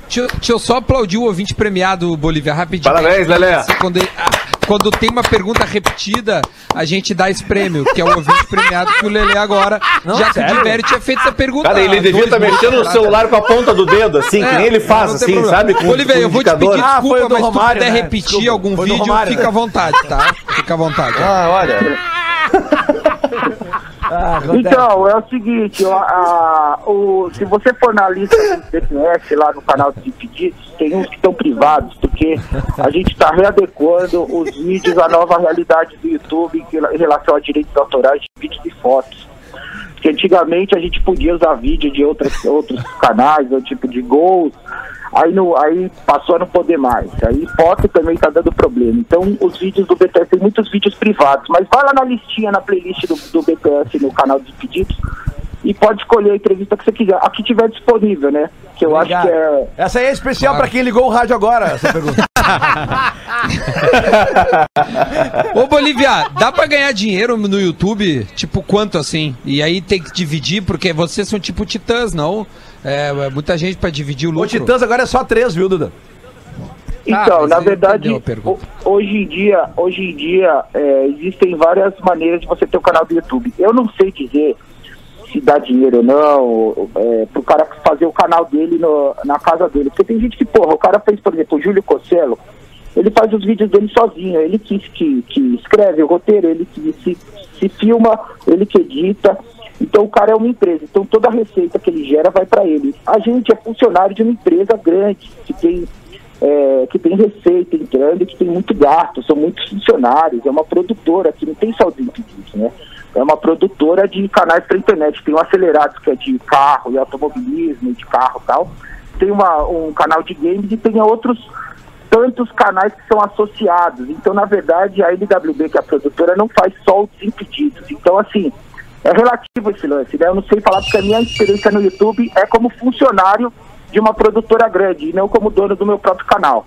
S2: Deixa, eu- deixa eu só aplaudir o ouvinte premiado, Bolívia, rapidinho.
S10: Parabéns, Lelé.
S2: Quando, ele- ah, quando tem uma pergunta repetida, a gente dá esse prêmio, que é o ouvinte premiado que o Lelê agora, já que o Diverio tinha feito essa pergunta.
S5: Cara, ele
S2: há
S5: devia estar
S2: meses
S5: mexendo no celular com a ponta do dedo, assim, que
S2: É,
S5: nem ele faz,
S2: não
S5: assim,
S2: problema.
S5: sabe? Com,
S2: Bolívia,
S5: com
S2: eu vou te pedir
S4: Ah,
S2: desculpa, mas se tu puder
S4: né?
S2: repetir
S4: Desculpa,
S2: algum vídeo,
S4: Romário,
S2: fica
S4: né?
S2: à vontade, tá? Fica à vontade.
S5: Ah, olha.
S4: Ah.
S11: Então, é o seguinte, ó, a- o, se você for na lista do DPS lá no canal de pedidos, tem uns que estão privados, porque a gente está readequando os vídeos à nova realidade do YouTube em rela- em relação a direitos autorais de vídeos e fotos. Porque antigamente a gente podia usar vídeo de outras, outros canais, ou tipo de gols, aí, no, aí passou a não poder mais. Aí foto também tá dando problema. Então os vídeos do BTS tem muitos vídeos privados, mas vai lá na listinha, na playlist do, do BTS no canal de pedidos, e pode escolher a entrevista que você quiser, a que tiver disponível, né? Que eu
S4: Obrigado.
S11: acho que é.
S4: Essa aí é especial pra quem ligou o rádio agora, essa pergunta.
S2: Ô, Bolívia, dá pra ganhar dinheiro no YouTube? Tipo, quanto assim? E aí tem que dividir, porque vocês são tipo titãs, não? É, muita gente pra dividir o
S4: O
S2: lucro.
S4: Titãs agora é só três, viu, Duda?
S11: Então,
S2: mas
S11: na verdade, hoje em dia, hoje em dia é, existem várias maneiras de você ter um canal do YouTube. Eu não sei dizer se dá dinheiro ou não, é, pro cara fazer o canal dele no- na casa dele. Porque tem gente que, porra, o cara fez, por exemplo, o Júlio Cosselo, ele faz os vídeos dele sozinho, ele que, que, que escreve o roteiro, ele que se, se filma, ele que edita. Então o cara é uma empresa, então toda a receita que ele gera vai para ele. A gente é funcionário de uma empresa grande, que tem é, que tem receita entrando que tem muito gasto, são muitos funcionários, é uma produtora que não tem os impedidos, né? É uma produtora de canais para internet, tem o Acelerados, que é de carro e automobilismo, de carro e tal. Tem uma, um canal de games e tem outros tantos canais que são associados. Então, na verdade, a LWB, que é a produtora, não faz só os impedidos. Então, assim, é relativo esse lance, né? Eu não sei falar porque a minha experiência no YouTube é como funcionário de uma produtora grande e não como dono do meu próprio canal.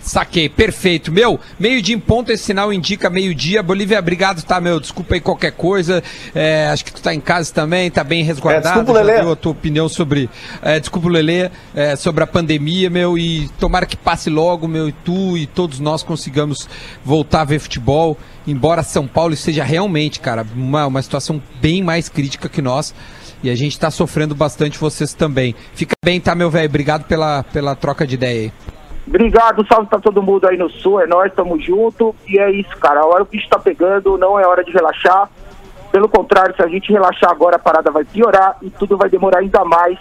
S2: Saquei, perfeito. Meu, meio-dia em ponto, esse sinal indica meio-dia. Bolívia, obrigado, tá, meu? Desculpa aí qualquer coisa. É, acho que tu tá em casa também, tá bem resguardado.
S5: É, desculpa Lelê.
S2: deu a tua opinião sobre. É, desculpa Lelê, é, sobre a pandemia, meu. E tomara que passe logo, meu, e tu e todos nós consigamos voltar a ver futebol. Embora São Paulo seja realmente, cara, uma, uma situação bem mais crítica que nós. E a gente tá sofrendo bastante, vocês também. Fica bem, tá, meu velho? Obrigado pela, pela troca de ideia aí.
S11: Obrigado, salve pra todo mundo aí no sul, é nóis, tamo junto. E é isso, cara. A hora o bicho tá pegando, não é hora de relaxar. Pelo contrário, se a gente relaxar agora, a parada vai piorar e tudo vai demorar ainda mais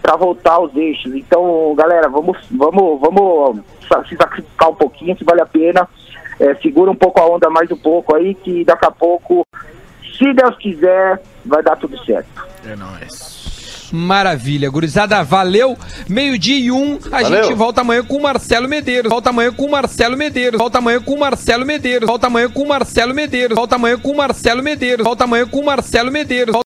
S11: pra voltar aos eixos. Então, galera, vamos, vamos, vamos se sacrificar um pouquinho, se vale a pena. É, segura um pouco a onda mais um pouco aí, que daqui a pouco, se Deus quiser, vai dar tudo certo.
S6: É nóis.
S2: Maravilha, gurizada, valeu. Meio-dia e um, a
S5: Valeu.
S2: gente volta amanhã com o Marcelo Medeiros. Volta amanhã com o Marcelo Medeiros. Volta amanhã com o Marcelo Medeiros. Volta amanhã com o Marcelo Medeiros. Volta amanhã com o Marcelo Medeiros. Volta amanhã com o Marcelo Medeiros.